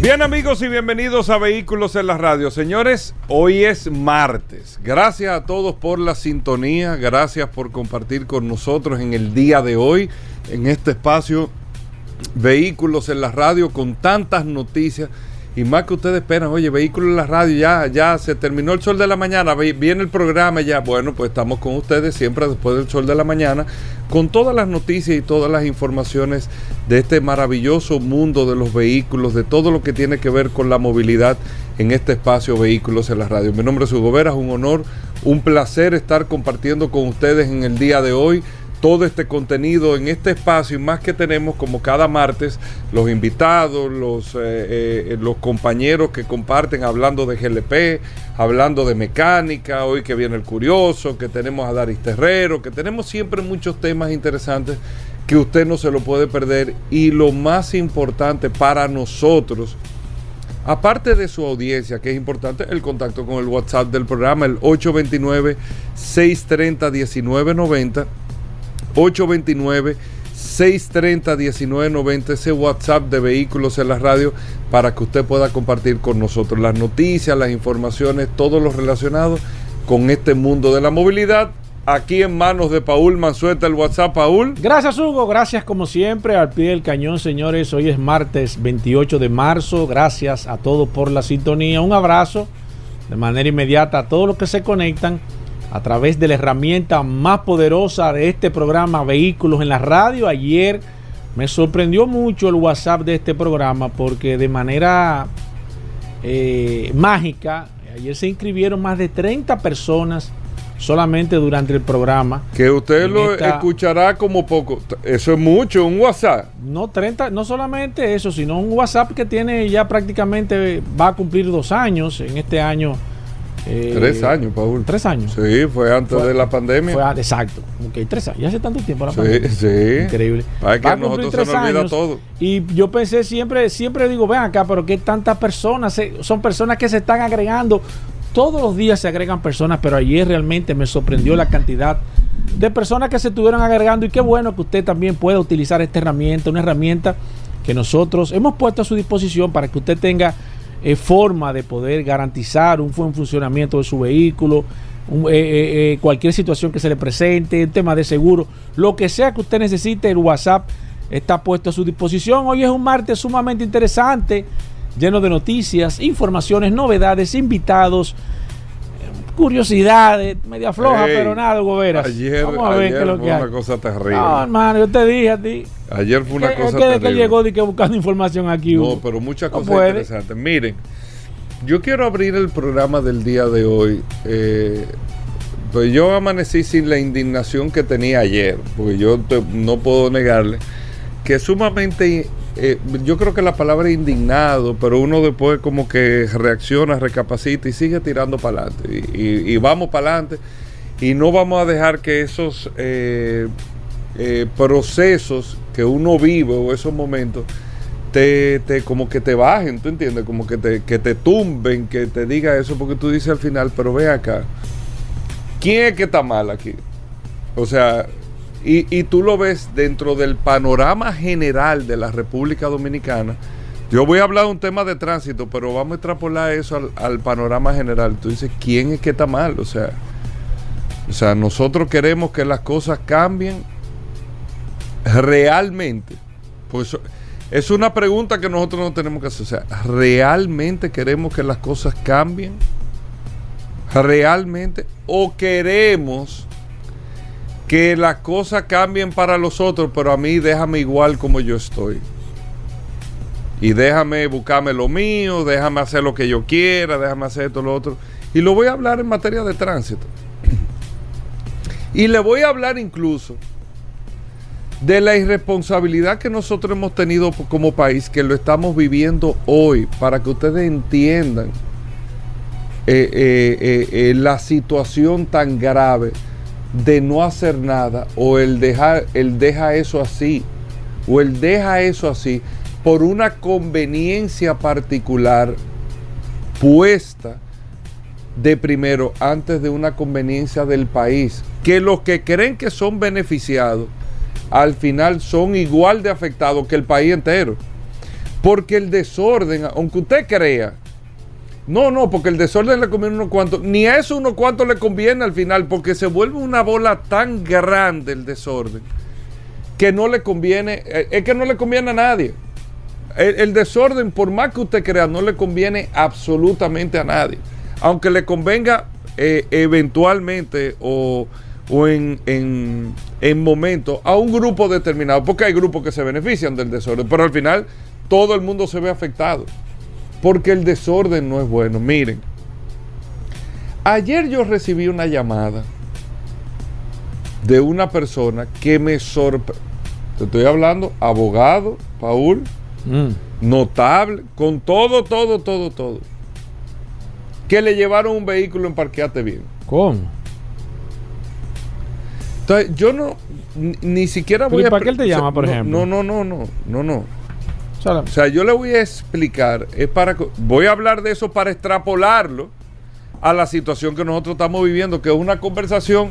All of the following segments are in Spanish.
Bien amigos y bienvenidos a Vehículos en la Radio. Señores, hoy es martes. Gracias a todos por la sintonía, gracias por compartir con nosotros en el día de hoy, en este espacio Vehículos en la Radio con tantas noticias. Y más que ustedes esperan, oye, vehículos en la radio, ya, ya se terminó el sol de la mañana, viene el programa ya. Bueno, pues estamos con ustedes siempre después del sol de la mañana, con todas las noticias y todas las informaciones de este maravilloso mundo de los vehículos, de todo lo que tiene que ver con la movilidad en este espacio Vehículos en la Radio. Mi nombre es Hugo Vera, es un honor, un placer estar compartiendo con ustedes en el día de hoy todo este contenido en este espacio y más que tenemos como cada martes los invitados, los, eh, eh, los compañeros que comparten hablando de GLP, hablando de mecánica, hoy que viene el curioso, que tenemos a Daris Terrero, que tenemos siempre muchos temas interesantes que usted no se lo puede perder. Y lo más importante para nosotros, aparte de su audiencia, que es importante, el contacto con el WhatsApp del programa, el 829 630 1990 829-630-1990, ese WhatsApp de vehículos en la radio para que usted pueda compartir con nosotros las noticias, las informaciones, todo lo relacionado con este mundo de la movilidad. Aquí en manos de Paul Mansueta, el WhatsApp, Paul. Gracias, Hugo. Gracias, como siempre, al pie del cañón, señores. Hoy es martes 28 de marzo. Gracias a todos por la sintonía. Un abrazo de manera inmediata a todos los que se conectan a través de la herramienta más poderosa de este programa Vehículos en la Radio. Ayer me sorprendió mucho el WhatsApp de este programa porque de manera eh, mágica, ayer se inscribieron más de 30 personas solamente durante el programa. Que usted lo escuchará como poco. Eso es mucho, un WhatsApp. No 30, no solamente eso, sino un WhatsApp que tiene ya prácticamente va a cumplir dos años en este año eh, tres años, Paul. Tres años. Sí, fue antes de la pandemia. Fue, exacto. Ok, tres años. Ya hace tanto tiempo la sí, pandemia. Sí. Increíble. Para que a nosotros se nos olvida todo. Y yo pensé siempre, siempre digo, ven acá, pero que tantas personas, son personas que se están agregando. Todos los días se agregan personas, pero ayer realmente me sorprendió la cantidad de personas que se estuvieron agregando y qué bueno que usted también pueda utilizar esta herramienta, una herramienta que nosotros hemos puesto a su disposición para que usted tenga eh, forma de poder garantizar un buen funcionamiento de su vehículo, eh, eh, cualquier situación que se le presente, un tema de seguro, lo que sea que usted necesite, el WhatsApp está puesto a su disposición. Hoy es un martes sumamente interesante, lleno de noticias, informaciones, novedades, invitados curiosidades, media floja, pero nada, Goberas. Ayer, Vamos a ver qué es lo que hay. una cosa terrible. No, hermano, yo te dije a ti. Ayer fue una cosa es que terrible. que llegó de que buscando información aquí. No, pero muchas cosas interesantes. Miren, yo quiero abrir el programa del día de hoy. Eh, pues yo amanecí sin la indignación que tenía ayer, porque yo no puedo negarle que sumamente eh, yo creo que la palabra indignado, pero uno después como que reacciona, recapacita y sigue tirando para adelante. Y, vamos para adelante. Y no vamos a dejar que esos eh, eh, procesos que uno vive o esos momentos te, como que te bajen, ¿tú entiendes? Como que te, que te tumben, que te diga eso, porque tú dices al final, pero ve acá, ¿quién es que está mal aquí? O sea, y, tú lo ves dentro del panorama general de la República Dominicana. Yo voy a hablar de un tema de tránsito, pero vamos a extrapolar eso al, panorama general. Tú dices, ¿quién es que está mal? O sea, o sea, nosotros queremos que las cosas cambien realmente. Pues es una pregunta que nosotros no tenemos que hacer. O sea, ¿realmente queremos que las cosas cambien? ¿Realmente? ¿O queremos que las cosas cambien para los otros, pero a mí déjame igual como yo estoy. Y déjame buscarme lo mío, déjame hacer lo que yo quiera, déjame hacer esto, lo otro. Y lo voy a hablar en materia de tránsito. Y le voy a hablar incluso de la irresponsabilidad que nosotros hemos tenido como país, que lo estamos viviendo hoy, para que ustedes entiendan eh, eh, eh, la situación tan grave de no hacer nada o el dejar el deja eso así o el deja eso así por una conveniencia particular puesta de primero antes de una conveniencia del país que los que creen que son beneficiados al final son igual de afectados que el país entero. Porque el desorden aunque usted crea no, no, porque el desorden le conviene unos cuantos. Ni a eso unos cuantos le conviene al final, porque se vuelve una bola tan grande el desorden que no le conviene, eh, es que no le conviene a nadie. El, el desorden, por más que usted crea, no le conviene absolutamente a nadie. Aunque le convenga eh, eventualmente o, o en, en, en momentos a un grupo determinado, porque hay grupos que se benefician del desorden, pero al final todo el mundo se ve afectado porque el desorden no es bueno. Miren, ayer yo recibí una llamada de una persona que me sorprendió. Te estoy hablando, abogado, Paul, Mm. notable, con todo, todo, todo, todo. Que le llevaron un vehículo en parqueate bien. ¿Cómo? Entonces, yo no, ni, siquiera voy ¿y a... para qué él te llama, por no, ejemplo? No, no, no, no, no, no. O sea, yo le voy a explicar, es para voy a hablar de eso para extrapolarlo a la situación que nosotros estamos viviendo, que es una conversación.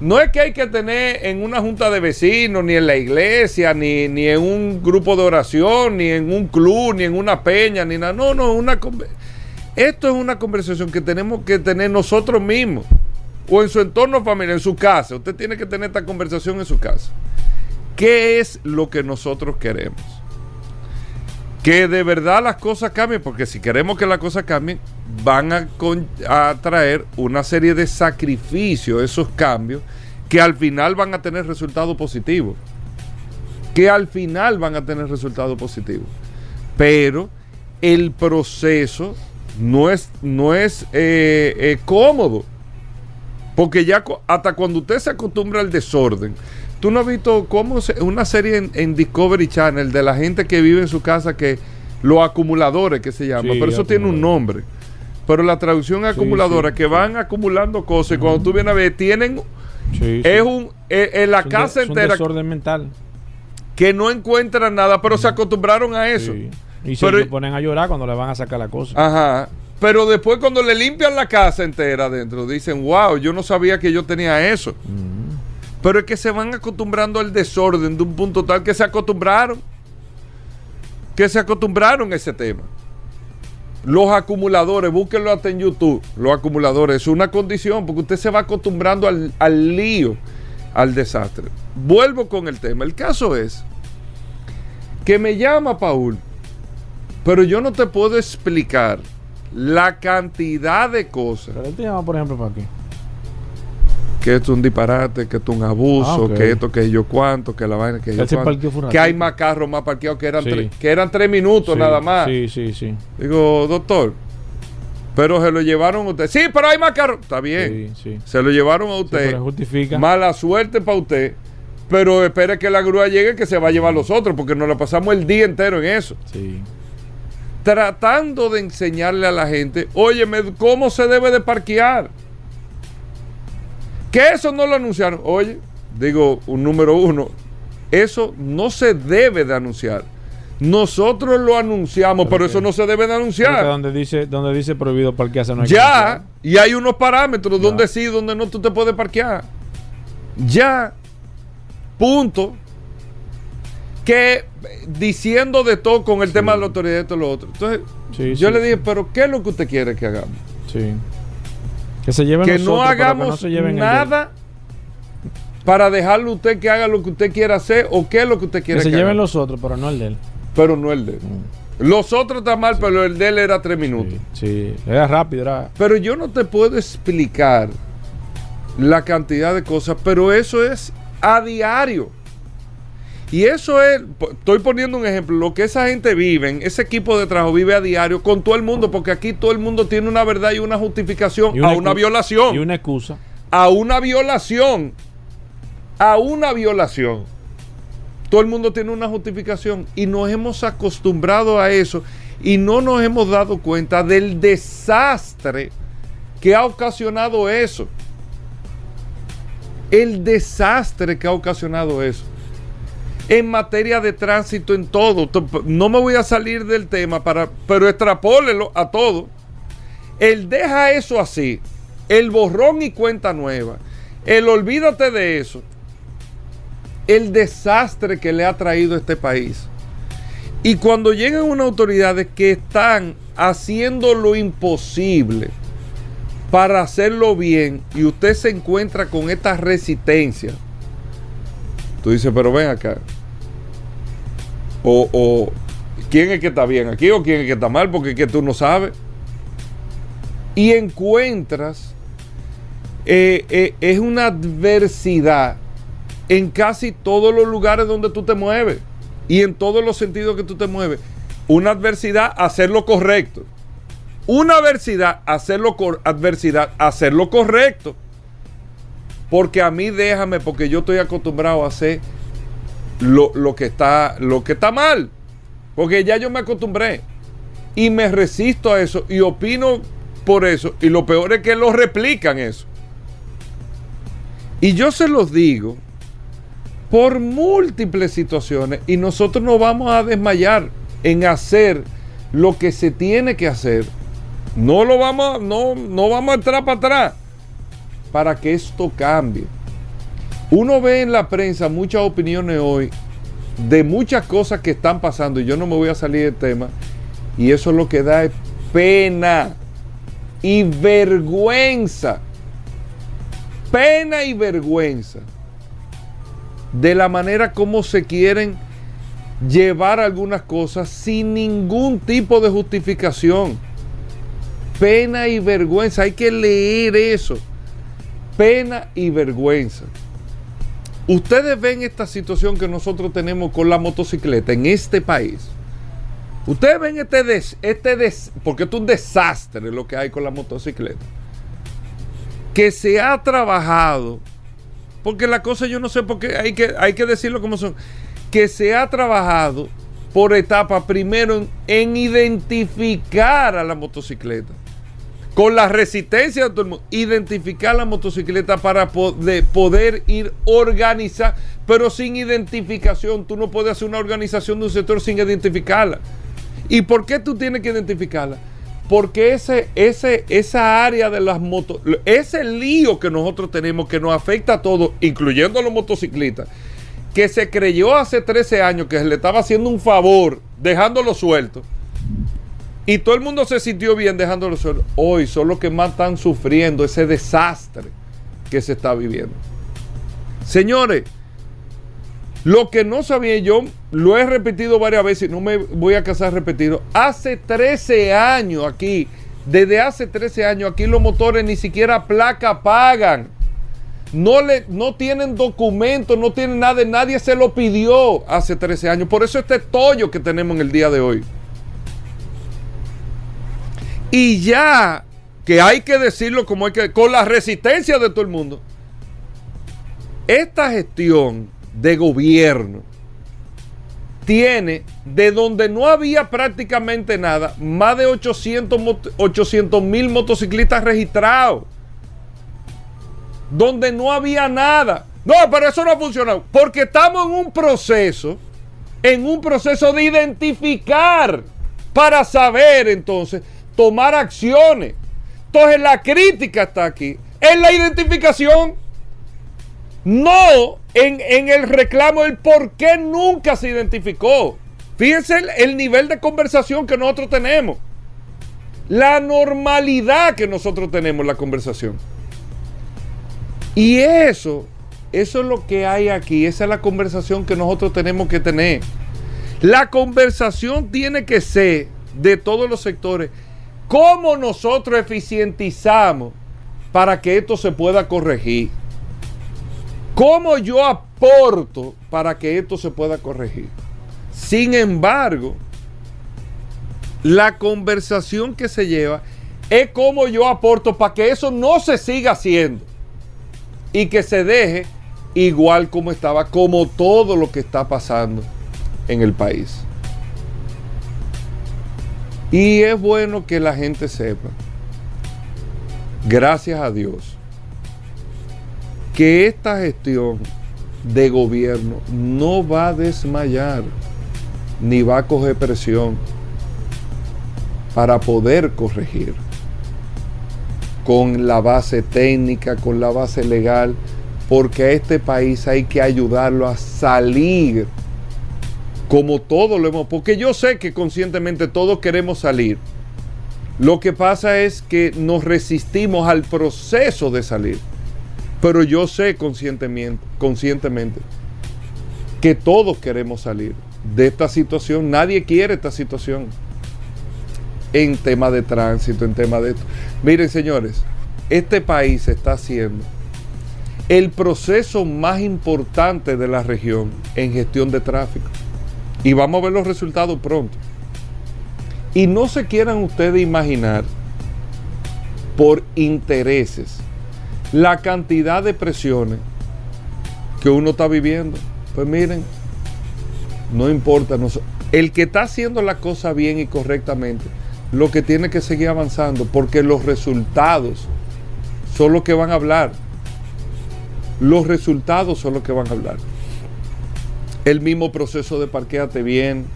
No es que hay que tener en una junta de vecinos, ni en la iglesia, ni, ni en un grupo de oración, ni en un club, ni en una peña, ni nada. No, no, esto es una conversación que tenemos que tener nosotros mismos o en su entorno familiar, en su casa. Usted tiene que tener esta conversación en su casa. ¿Qué es lo que nosotros queremos? Que de verdad las cosas cambien, porque si queremos que las cosas cambien, van a, con- traer una serie de sacrificios, esos cambios, que al final van a tener resultados positivos. Que al final van a tener resultados positivos. Pero el proceso no es, no es eh, eh, cómodo. Porque ya hasta cuando usted se acostumbra al desorden, tú no has visto cómo se- una serie en, en Discovery Channel de la gente que vive en su casa que los acumuladores que se llama, Sí, pero eso tiene un nombre. Pero la traducción Sí, acumuladora, sí, que van acumulando cosas y cuando tú vienes a ver, tienen, sí, sí. es un, eh, en la Es un de- casa es un entera desorden mental. que no encuentran nada, pero se acostumbraron a eso. Sí. Y se Pero- ponen a llorar cuando le van a sacar la cosa. Ajá. Pero después cuando le limpian la casa entera adentro, dicen, wow, yo no sabía que yo tenía eso. Mm. Pero es que se van acostumbrando al desorden de un punto tal que se acostumbraron. Que se acostumbraron a ese tema. Los acumuladores, búsquenlo hasta en YouTube. Los acumuladores es una condición porque usted se va acostumbrando al, al lío, al desastre. Vuelvo con el tema. El caso es que me llama Paul, pero yo no te puedo explicar la cantidad de cosas Pero él te llama, por ejemplo, para qué. Que esto es un disparate, que esto es un abuso, Ah, que esto, que yo cuánto, que la vaina, que yo cuánto. Que hay más carros más parqueados que eran, Sí. tres, que eran tres minutos Sí, nada más. Sí, sí, sí. Digo, doctor, pero se lo llevaron a usted. Sí, pero hay más carros. Está bien. Sí. Se lo llevaron a usted. justifica. Mala suerte para usted. Pero espere que la grúa llegue que se va a llevar los otros, porque nos la pasamos el día entero en eso. Sí. Tratando de enseñarle a la gente, óyeme, cómo se debe de parquear. Que eso no lo anunciaron. Oye, digo, un número uno, eso no se debe de anunciar. Nosotros lo anunciamos, pero eso no se debe de anunciar. donde dice, donde dice prohibido parquearse no hay Ya, y hay unos parámetros Ya. donde sí, donde no tú te puedes parquear. Ya, punto. Que eh, diciendo de todo con el tema de la autoridad y todo lo otro. Entonces, Sí, yo sí, le dije, pero ¿qué es lo que usted quiere que hagamos? Sí. Que se lleven Que los no pero que hagamos no se lleven nada para dejarle a usted que haga lo que usted quiera hacer o qué es lo que usted Que quiere se que lleven haga. los otros, pero no el de él. Pero no el de él. Los otros están mal, pero el de él era tres minutos. Sí, sí. Era rápido, era. Pero yo no te puedo explicar la cantidad de cosas, pero eso es a diario. Y eso es, estoy poniendo un ejemplo, lo que esa gente vive, ese equipo de trabajo vive a diario con todo el mundo, porque aquí todo el mundo tiene una verdad y una justificación y a una violación. Y una excusa. a una violación. A una violación. Todo el mundo tiene una justificación y nos hemos acostumbrado a eso y no nos hemos dado cuenta del desastre que ha ocasionado eso. El desastre que ha ocasionado eso. En materia de tránsito, en todo. No me voy a salir del tema, para, pero extrapólelo a todo. Él deja eso así. El borrón y cuenta nueva. El olvídate de eso. El desastre que le ha traído este país. Y cuando llegan unas autoridades que están haciendo lo imposible para hacerlo bien y usted se encuentra con esta resistencia, tú dices, pero ven acá. O, quién es que está bien aquí o quién es que está mal, porque es que tú no sabes. Y encuentras, eh, eh, es una adversidad en casi todos los lugares donde tú te mueves y en todos los sentidos que tú te mueves. Una adversidad, hacer lo correcto. Una adversidad, hacerlo adversidad, hacer lo correcto. Porque a mí déjame, porque yo estoy acostumbrado a hacer lo, lo, que está, lo que está mal. Porque ya yo me acostumbré. Y me resisto a eso. Y opino por eso. Y lo peor es que lo replican eso. Y yo se los digo por múltiples situaciones y nosotros no vamos a desmayar en hacer lo que se tiene que hacer. No lo vamos, no, no vamos a entrar para atrás para que esto cambie. Uno ve en la prensa muchas opiniones hoy de muchas cosas que están pasando y yo no me voy a salir del tema y eso lo que da es pena y vergüenza. Pena y vergüenza de la manera como se quieren llevar algunas cosas sin ningún tipo de justificación. Pena y vergüenza, hay que leer eso. Pena y vergüenza. Ustedes ven esta situación que nosotros tenemos con la motocicleta en este país. Ustedes ven este, des, este des, porque es un desastre lo que hay con la motocicleta. Que se ha trabajado porque la cosa yo no sé por qué hay que, hay que decirlo como son. Que se ha trabajado por etapa primero en, identificar a la motocicleta. Con la resistencia de todo el. Identificar la motocicleta para poder, poder ir organizar. Pero sin identificación. Tú no puedes hacer una organización de un sector sin identificarla. ¿Y por qué tú tienes que identificarla? Porque ese, ese, esa área de las motos, ese lío que nosotros tenemos que nos afecta a todos, incluyendo a los motociclistas, que se creyó hace 13 años que se le estaba haciendo un favor dejándolo suelto. Y todo el mundo se sintió bien dejándolo suelto. Hoy son los que más están sufriendo ese desastre que se está viviendo. Señores, lo que no sabía yo, lo he repetido varias veces y no me voy a casar repetido. Hace 13 años aquí, desde hace 13 años aquí los motores ni siquiera placa pagan. No, le, no tienen documentos, no tienen nada, nadie se lo pidió hace 13 años. Por eso este tollo que tenemos en el día de hoy. Y ya que hay que decirlo como hay que, con la resistencia de todo el mundo, esta gestión de gobierno tiene de donde no había prácticamente nada, más de 800 mil motociclistas registrados. Donde no había nada. No, pero eso no ha funcionado. Porque estamos en un proceso, en un proceso de identificar para saber entonces tomar acciones. Entonces la crítica está aquí, en la identificación. No en, el reclamo del por qué nunca se identificó. Fíjense el, nivel de conversación que nosotros tenemos. La normalidad que nosotros tenemos en la conversación. Y eso, eso es lo que hay aquí. Esa es la conversación que nosotros tenemos que tener. La conversación tiene que ser de todos los sectores. ¿Cómo nosotros eficientizamos para que esto se pueda corregir? ¿Cómo yo aporto para que esto se pueda corregir? Sin embargo, la conversación que se lleva es cómo yo aporto para que eso no se siga haciendo y que se deje igual como estaba, como todo lo que está pasando en el país. Y es bueno que la gente sepa gracias a Dios, que esta gestión de gobierno no va a desmayar ni va a coger presión para poder corregir con la base técnica, con la base legal, porque a este país hay que ayudarlo a salir como todos lo hemos, porque yo sé que conscientemente todos queremos salir. Lo que pasa es que nos resistimos al proceso de salir. Pero yo sé conscientemente, conscientemente que todos queremos salir de esta situación. Nadie quiere esta situación en tema de tránsito, en tema de esto. Miren, señores, este país está haciendo el proceso más importante de la región en gestión de tráfico. Y vamos a ver los resultados pronto. Y no se quieran ustedes imaginar por intereses la cantidad de presiones que uno está viviendo. Pues miren, no importa. el que está haciendo la cosa bien y correctamente, lo que tiene que seguir avanzando, porque los resultados son los que van a hablar. Los resultados son los que van a hablar. El mismo proceso de parqueate bien,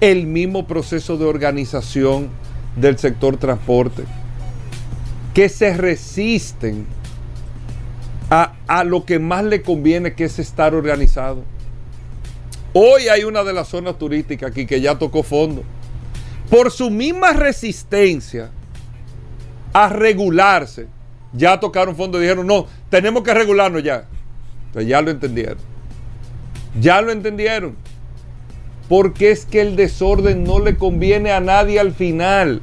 el mismo proceso de organización del sector transporte, que se resisten a, a, lo que más le conviene, que es estar organizado. Hoy hay una de las zonas turísticas aquí que ya tocó fondo. Por su misma resistencia a regularse, ya tocaron fondo y dijeron, no, tenemos que regularnos ya. Ya lo entendieron. Ya lo entendieron. Porque es que el desorden no le conviene a nadie al final.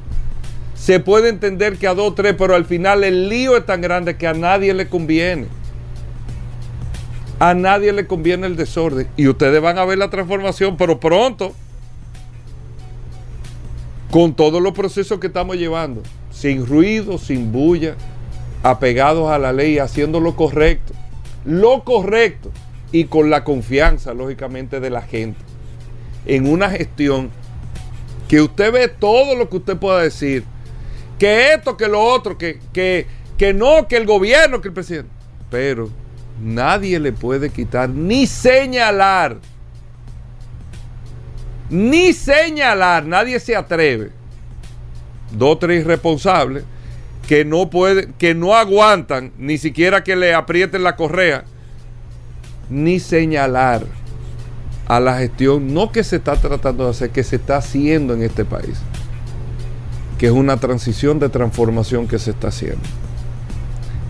Se puede entender que a dos tres, pero al final el lío es tan grande que a nadie le conviene. A nadie le conviene el desorden. Y ustedes van a ver la transformación, pero pronto. Con todos los procesos que estamos llevando. Sin ruido, sin bulla. Apegados a la ley, haciendo lo correcto. Lo correcto. Y con la confianza, lógicamente, de la gente. En una gestión que usted ve todo lo que usted pueda decir. Que esto, que lo otro, que, que, que no, que el gobierno, que el presidente. Pero nadie le puede quitar ni señalar. Ni señalar, nadie se atreve. Dos tres irresponsables que no pueden, que no aguantan ni siquiera que le aprieten la correa, ni señalar a la gestión, no que se está tratando de hacer, que se está haciendo en este país, que es una transición de transformación que se está haciendo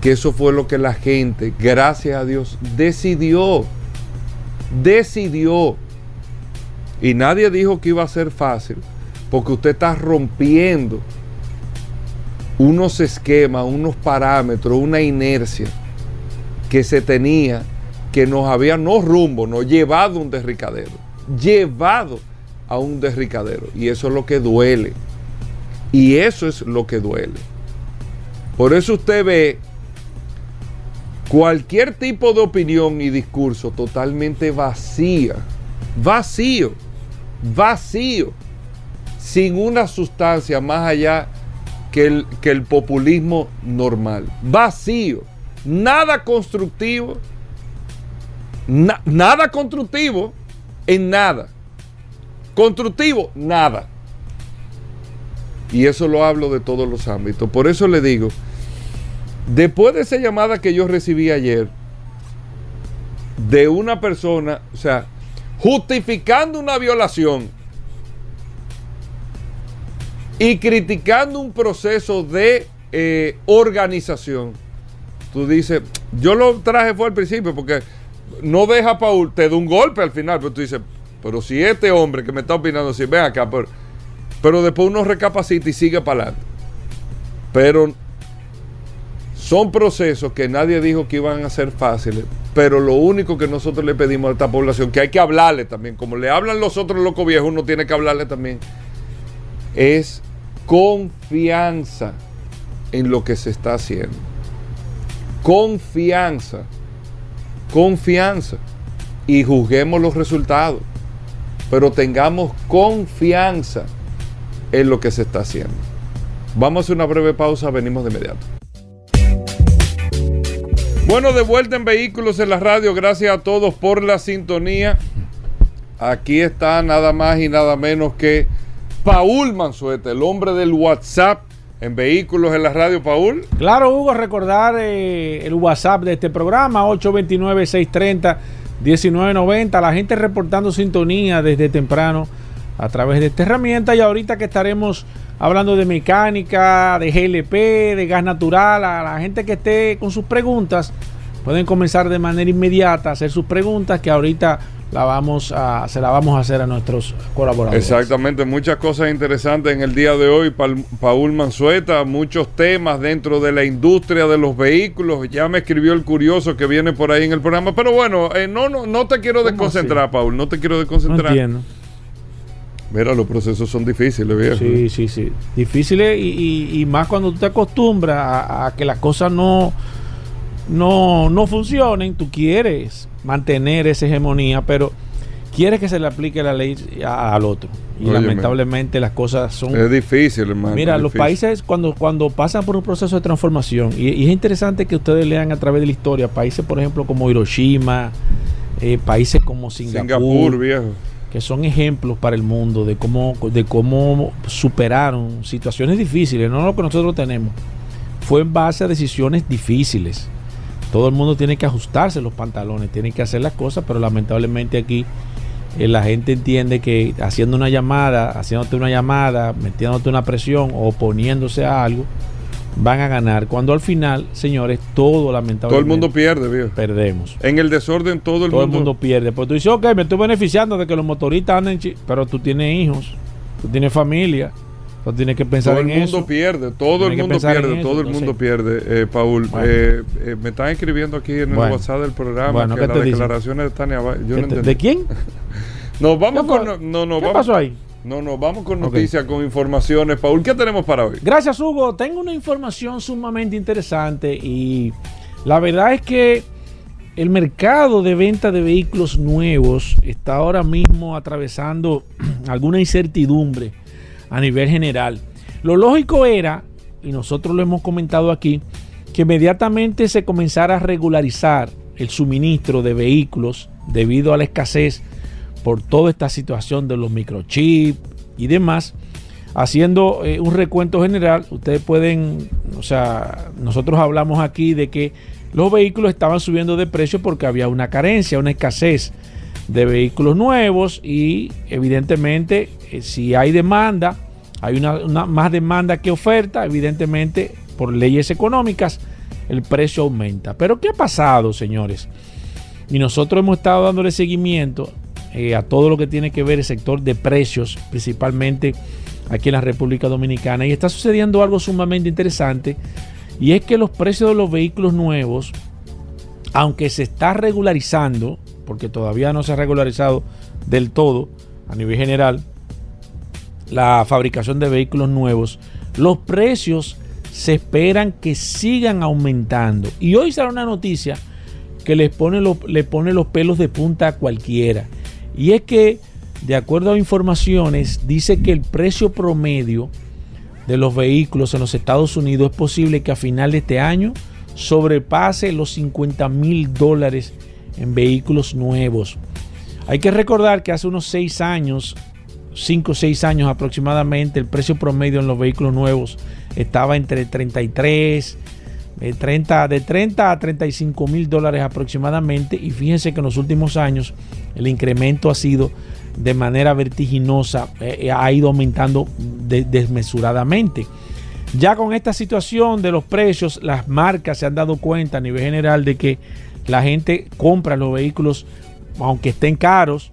que eso fue lo que la gente, gracias a Dios, decidió. Decidió. Y nadie dijo que iba a ser fácil, porque usted está rompiendo unos esquemas, unos parámetros, una inercia que se tenía, que nos había no rumbo, no llevado a un derricadero, llevado a un derricadero. Y eso es lo que duele. Y eso es lo que duele. Por eso usted ve cualquier tipo de opinión y discurso totalmente vacía, vacío, vacío, sin una sustancia más allá que el, que el populismo normal, vacío, nada constructivo, nada constructivo en nada, constructivo, nada. Y eso lo hablo de todos los ámbitos. Por eso le digo, Después de esa llamada que yo recibí ayer, de una persona, o sea, justificando una violación y criticando un proceso de eh, organización, tú dices, yo lo traje fue al principio porque no deja Paul, te da un golpe al final, pero tú dices, pero si este hombre que me está opinando, si ven acá, pero, pero después uno recapacita y sigue para adelante. Pero son procesos que nadie dijo que iban a ser fáciles, pero lo único que nosotros le pedimos a esta población, que hay que hablarle también, como le hablan los otros locos viejos, uno tiene que hablarle también, es confianza en lo que se está haciendo. Confianza, confianza. Y juzguemos los resultados, pero tengamos confianza en lo que se está haciendo. Vamos a hacer una breve pausa, venimos de inmediato. Bueno, de vuelta en Vehículos en la Radio. Gracias a todos por la sintonía. Aquí está nada más y nada menos que Paul Manzueta, el hombre del WhatsApp en Vehículos en la Radio, Paul. Claro, Hugo, recordar eh, el WhatsApp de este programa, 829-630-1990. La gente reportando sintonía desde temprano a través de esta herramienta y ahorita que estaremos hablando de mecánica, de GLP, de gas natural, a la gente que esté con sus preguntas, pueden comenzar de manera inmediata a hacer sus preguntas que ahorita la vamos a, se la vamos a hacer a nuestros colaboradores. Exactamente, muchas cosas interesantes en el día de hoy. Paul Manzueta, muchos temas dentro de la industria de los vehículos. Ya me escribió el curioso que viene por ahí en el programa. Pero bueno, eh, no, no, no te quiero desconcentrar, Paul. No te quiero desconcentrar. No entiendo. Mira, los procesos son difíciles, viejo. Sí, sí, sí. Difíciles y, más cuando tú te acostumbras a, que las cosas no, no, no funcionen. Tú quieres mantener esa hegemonía, pero quieres que se le aplique la ley al otro. Y lamentablemente las cosas son... Es difícil, hermano. Mira, los países cuando, cuando pasan por un proceso de transformación, y, es interesante que ustedes lean a través de la historia, países por ejemplo como Hiroshima, eh, países como Singapur, Singapur viejo que son ejemplos para el mundo de cómo, de cómo superaron situaciones difíciles, no lo que nosotros tenemos. Fue en base a decisiones difíciles. Todo el mundo tiene que ajustarse los pantalones, tiene que hacer las cosas, pero lamentablemente aquí eh, la gente entiende que haciendo una llamada, haciéndote una llamada, metiéndote una presión o oponiéndose a algo, van a ganar. Cuando al final, señores, todo lamentablemente. Todo el mundo pierde, viejo. Perdemos. En el desorden, todo el mundo. Todo el mundo pierde. Pues tú dices, ok, me estoy beneficiando de que los motoristas anden. Pero tú tienes hijos, tú tienes familia. Tú tienes que pensar en eso. Todo el mundo pierde, todo el mundo pierde, todo el mundo pierde, Paul. Eh, eh, me están escribiendo aquí en el WhatsApp del programa que las declaraciones de Tania. Yo no ¿De quién? no, vamos con. No, no, ¿Qué pasó ahí? No, no, vamos con noticias, con informaciones. Paul, ¿qué tenemos para hoy? Gracias, Hugo. Tengo una información sumamente interesante y la verdad es que el mercado de venta de vehículos nuevos está ahora mismo atravesando alguna incertidumbre a nivel general. Lo lógico era, y nosotros lo hemos comentado aquí, que inmediatamente se comenzara a regularizar el suministro de vehículos debido a la escasez por toda esta situación de los microchips y demás. Haciendo eh, un recuento general, ustedes pueden, o sea, nosotros hablamos aquí de que los vehículos estaban subiendo de precio porque había una carencia, una escasez de vehículos nuevos y evidentemente eh, si hay demanda, hay una, más demanda que oferta, evidentemente por leyes económicas el precio aumenta. Pero ¿qué ha pasado, señores? Y nosotros hemos estado dándole seguimiento eh, a todo lo que tiene que ver el sector de precios, principalmente aquí en la República Dominicana. Y está sucediendo algo sumamente interesante, y es que los precios de los vehículos nuevos, aunque se está regularizando, porque todavía no se ha regularizado del todo a nivel general, la fabricación de vehículos nuevos, los precios se esperan que sigan aumentando. Y hoy sale una noticia que les pone le pone los pelos de punta a cualquiera. Y es que, de acuerdo a informaciones, dice que el precio promedio de los vehículos en los Estados Unidos es posible que a final de este año sobrepase los 50 mil dólares en vehículos nuevos. Hay que recordar que hace unos 6 años, 5 o 6 años aproximadamente, el precio promedio en los vehículos nuevos estaba entre 33, 30, eh, de 30 a 35 mil dólares aproximadamente. Y fíjense que en los últimos años el incremento ha sido de manera vertiginosa, eh, eh, ha ido aumentando desmesuradamente. Ya con esta situación de los precios, las marcas se han dado cuenta a nivel general de que la gente compra los vehículos aunque estén caros.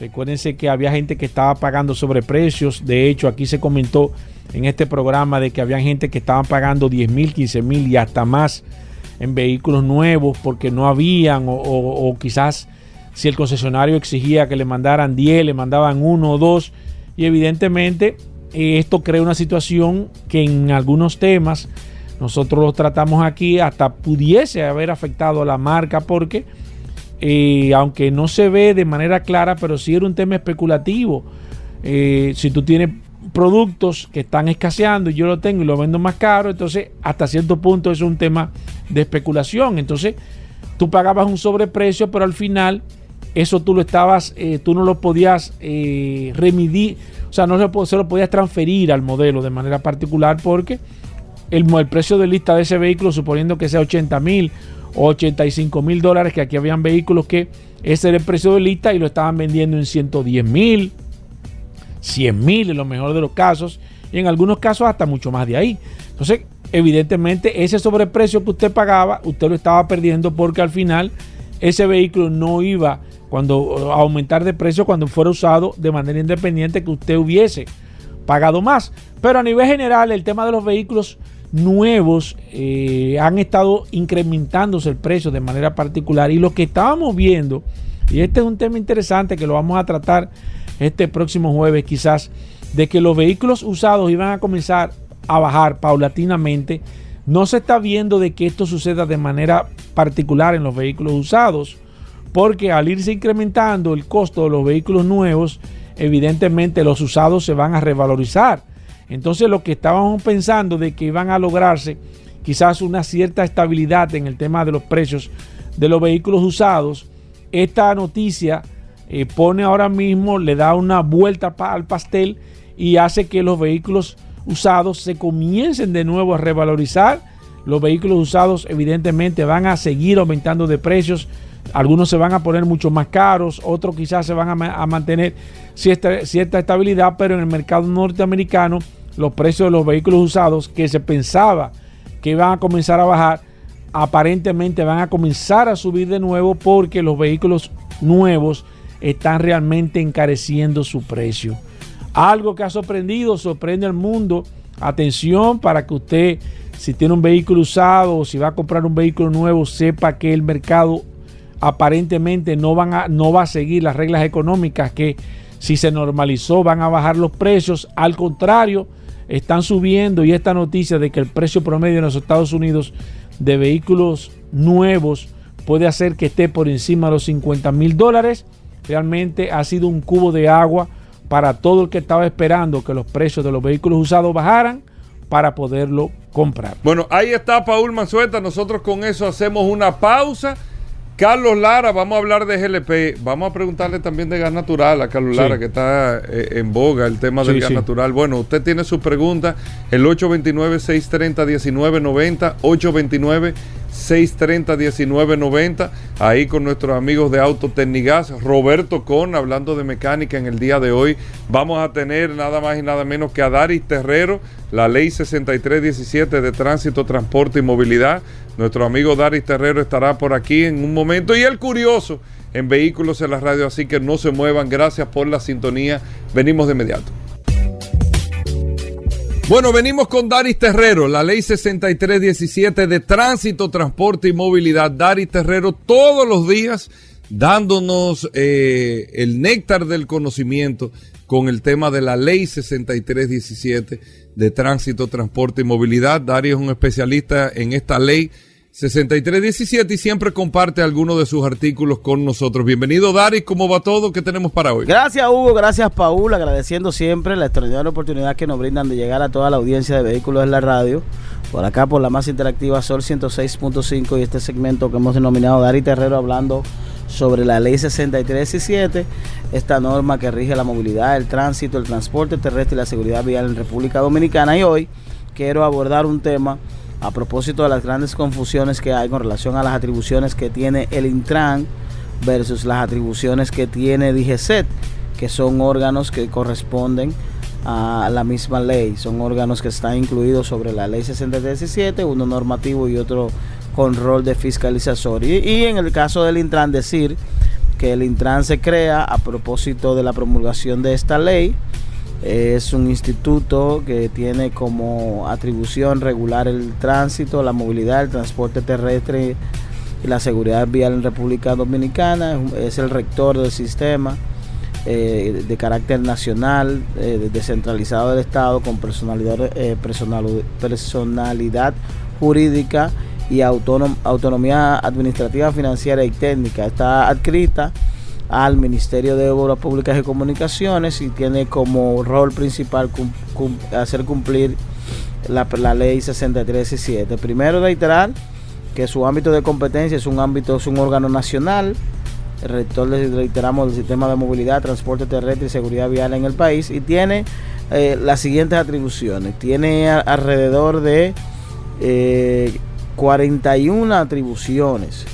Recuérdense que había gente que estaba pagando sobreprecios. De hecho, aquí se comentó en este programa de que había gente que estaban pagando 10 mil, 15 mil y hasta más en vehículos nuevos porque no habían o quizás si el concesionario exigía que le mandaran 10, le mandaban uno o dos. Y evidentemente esto crea una situación que en algunos temas nosotros los tratamos aquí hasta pudiese haber afectado a la marca porque eh, aunque no se ve de manera clara, pero sí era un tema especulativo. Eh, si tú tienes productos que están escaseando y yo lo tengo y lo vendo más caro, entonces hasta cierto punto es un tema de especulación. Entonces, tú pagabas un sobreprecio, pero al final eso tú lo estabas, eh, tú no lo podías eh, remidir, o sea, no se, lo podías transferir al modelo de manera particular porque el, precio de lista de ese vehículo, suponiendo que sea 80 mil o 85 mil dólares, que aquí habían vehículos que ese era el precio de lista y lo estaban vendiendo en 110 mil, 100 mil en lo mejor de los casos, y en algunos casos hasta mucho más de ahí. Entonces, evidentemente, ese sobreprecio que usted pagaba, usted lo estaba perdiendo porque al final ese vehículo no iba cuando a aumentar de precio cuando fuera usado de manera independiente que usted hubiese pagado más. Pero a nivel general, el tema de los vehículos nuevos eh, han estado incrementándose el precio de manera particular. Y lo que estábamos viendo, y este es un tema interesante que lo vamos a tratar este próximo jueves quizás, de que los vehículos usados iban a comenzar a bajar paulatinamente. No se está viendo de que esto suceda de manera particular en los vehículos usados, porque al irse incrementando el costo de los vehículos nuevos, evidentemente los usados se van a revalorizar. Entonces lo que estábamos pensando de que iban a lograrse quizás una cierta estabilidad en el tema de los precios de los vehículos usados, esta noticia eh, pone ahora mismo, le da una vuelta al pastel y hace que los vehículos usados se comiencen de nuevo a revalorizar. Los vehículos usados evidentemente van a seguir aumentando de precios. Algunos se van a poner mucho más caros, otros quizás se van a, mantener cierta, cierta estabilidad, pero en el mercado norteamericano los precios de los vehículos usados que se pensaba que iban a comenzar a bajar, aparentemente van a comenzar a subir de nuevo porque los vehículos nuevos están realmente encareciendo su precio. Algo que ha sorprendido, sorprende al mundo. Atención para que usted, si tiene un vehículo usado o si va a comprar un vehículo nuevo, sepa que el mercado aparentemente no, van a, no va a seguir las reglas económicas que si se normalizó van a bajar los precios. Al contrario, están subiendo y esta noticia de que el precio promedio en los Estados Unidos de vehículos nuevos puede hacer que esté por encima de los 50 mil dólares, realmente ha sido un cubo de agua para todo el que estaba esperando que los precios de los vehículos usados bajaran para poderlo comprar. Bueno, ahí está Paul Manzueta, nosotros con eso hacemos una pausa Carlos Lara, vamos a hablar de GLP. Vamos a preguntarle también de gas natural a Carlos Lara, que está eh, en boga el tema del gas natural. Bueno, usted tiene su pregunta, el 829-630-1990, 829 630-1990, ahí con nuestros amigos de Autotecnigas, Roberto Con, hablando de mecánica en el día de hoy. Vamos a tener nada más y nada menos que a Daris Terrero, la ley 6317 de tránsito, transporte y movilidad. Nuestro amigo Daris Terrero estará por aquí en un momento. Y el curioso en Vehículos en la Radio, así que no se muevan. Gracias por la sintonía. Venimos de inmediato. Bueno, venimos con Daris Terrero, la ley 6317 de tránsito, transporte y movilidad. Daris Terrero todos los días dándonos eh, el néctar del conocimiento con el tema de la ley 6317 de tránsito, transporte y movilidad. Daris es un especialista en esta ley 6317 y siempre comparte algunos de sus artículos con nosotros. Bienvenido, Dari. ¿Cómo va todo? ¿Qué tenemos para hoy? Gracias, Hugo. Gracias, Paul. Agradeciendo siempre la extraordinaria oportunidad que nos brindan de llegar a toda la audiencia de vehículos en la radio. Por acá, por la más interactiva Sol 106.5 y este segmento que hemos denominado Dari Terrero hablando sobre la ley 6317, esta norma que rige la movilidad, el tránsito, el transporte terrestre y la seguridad vial en República Dominicana. Y hoy quiero abordar un tema a propósito de las grandes confusiones que hay con relación a las atribuciones que tiene el Intran versus las atribuciones que tiene DGCET, que son órganos que corresponden a la misma ley, son órganos que están incluidos sobre la ley 6017, uno normativo y otro con rol de fiscalizador. Y, y en el caso del Intran decir que el Intran se crea a propósito de la promulgación de esta ley, es un instituto que tiene como atribución regular el tránsito, la movilidad, el transporte terrestre y la seguridad vial en República Dominicana. Es el rector del sistema eh, de carácter nacional, eh, descentralizado del Estado, con personalidad, eh, personalidad jurídica y autonomía administrativa, financiera y técnica. Está adscrita al Ministerio de Obras Públicas y Comunicaciones y tiene como rol principal hacer cumplir la, ley 6317. Primero reiterar que su ámbito de competencia es un ámbito, es un órgano nacional, el rector, reiteramos, del sistema de movilidad, transporte terrestre y seguridad vial en el país y tiene eh, las siguientes atribuciones. Tiene alrededor de 41 atribuciones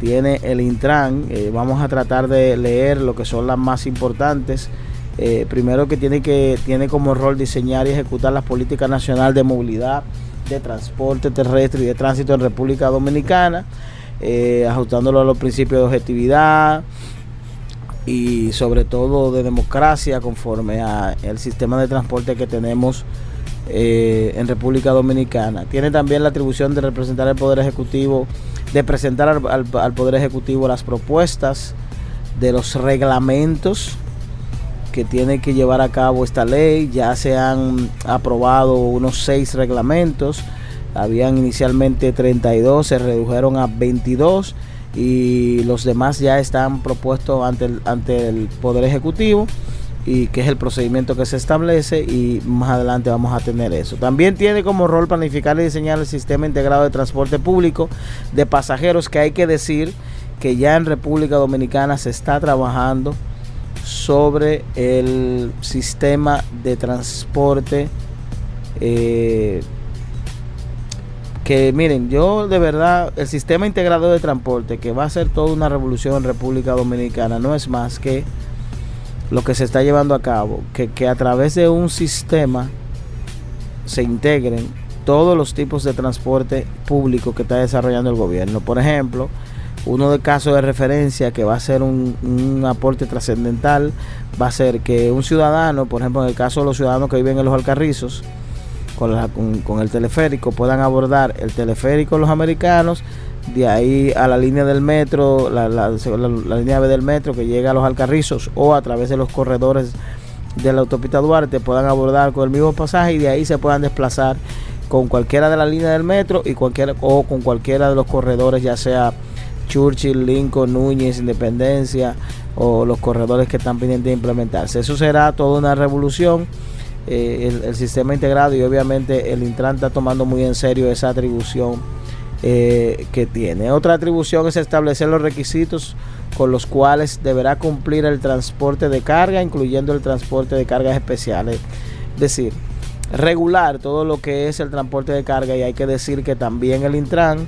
tiene el Intran. Eh, vamos a tratar de leer lo que son las más importantes. Eh, primero que tiene que tiene como rol diseñar y ejecutar las políticas nacional de movilidad, de transporte terrestre y de tránsito en República Dominicana, eh, ajustándolo a los principios de objetividad y sobre todo de democracia conforme al sistema de transporte que tenemos en República Dominicana. Tiene también la atribución de representar el Poder Ejecutivo de presentar al, Poder Ejecutivo las propuestas de los reglamentos que tiene que llevar a cabo esta ley. Ya se han aprobado unos seis reglamentos. Habían inicialmente 32, se redujeron a 22 y los demás ya están propuestos ante el, ante el Poder Ejecutivo y que es el procedimiento que se establece y más adelante vamos a tener eso. También tiene como rol planificar y diseñar el sistema integrado de transporte público de pasajeros que hay que decir que ya en República Dominicana se está trabajando sobre el sistema de transporte eh, que miren, yo de verdad, el sistema integrado de transporte que va a ser toda una revolución en República Dominicana no es más que lo que se está llevando a cabo, que, a través de un sistema se integren todos los tipos de transporte público que está desarrollando el gobierno. Por ejemplo, uno de casos de referencia que va a ser un, aporte trascendental va a ser que un ciudadano, por ejemplo en el caso de los ciudadanos que viven en los Alcarrizos, con, con el teleférico, puedan abordar el teleférico los americanos de ahí a la línea del metro, la, la, línea B del metro que llega a los Alcarrizos o a través de los corredores de la autopista Duarte puedan abordar con el mismo pasaje y de ahí se puedan desplazar con cualquiera de la línea del metro y cualquiera o con cualquiera de los corredores, ya sea Churchill, Lincoln, Núñez, Independencia o los corredores que están pendientes de implementarse. Eso será toda una revolución. Eh, el, sistema integrado y obviamente el Intran está tomando muy en serio esa atribución eh, que tiene. Otra atribución es establecer los requisitos con los cuales deberá cumplir el transporte de carga, incluyendo el transporte de cargas especiales. Es decir, regular todo lo que es el transporte de carga y hay que decir que también el Intran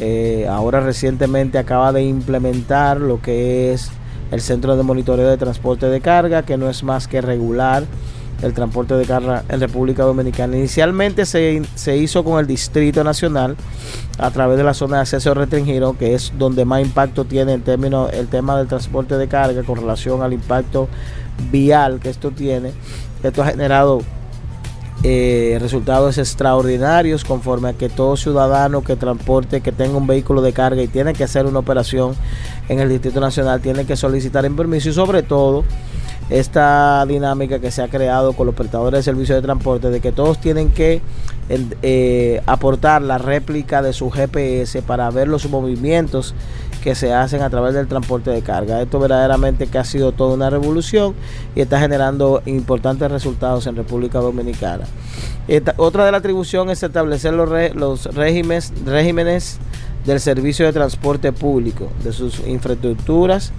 eh, ahora recientemente acaba de implementar lo que es el centro de monitoreo de transporte de carga, que no es más que regular el transporte de carga en República Dominicana. Inicialmente se, se, hizo con el Distrito Nacional a través de la zona de acceso restringido, que es donde más impacto tiene en términos el tema del transporte de carga con relación al impacto vial que esto tiene. Esto ha generado eh, resultados extraordinarios conforme a que todo ciudadano que transporte, que tenga un vehículo de carga y tiene que hacer una operación en el Distrito Nacional, tiene que solicitar en permiso y sobre todo esta dinámica que se ha creado con los prestadores de servicios de transporte de que todos tienen que eh, aportar la réplica de su GPS para ver los movimientos que se hacen a través del transporte de carga. Esto verdaderamente que ha sido toda una revolución y está generando importantes resultados en República Dominicana. otra de las atribuciones es establecer los, los regímenes, regímenes del servicio de transporte público, de sus infraestructuras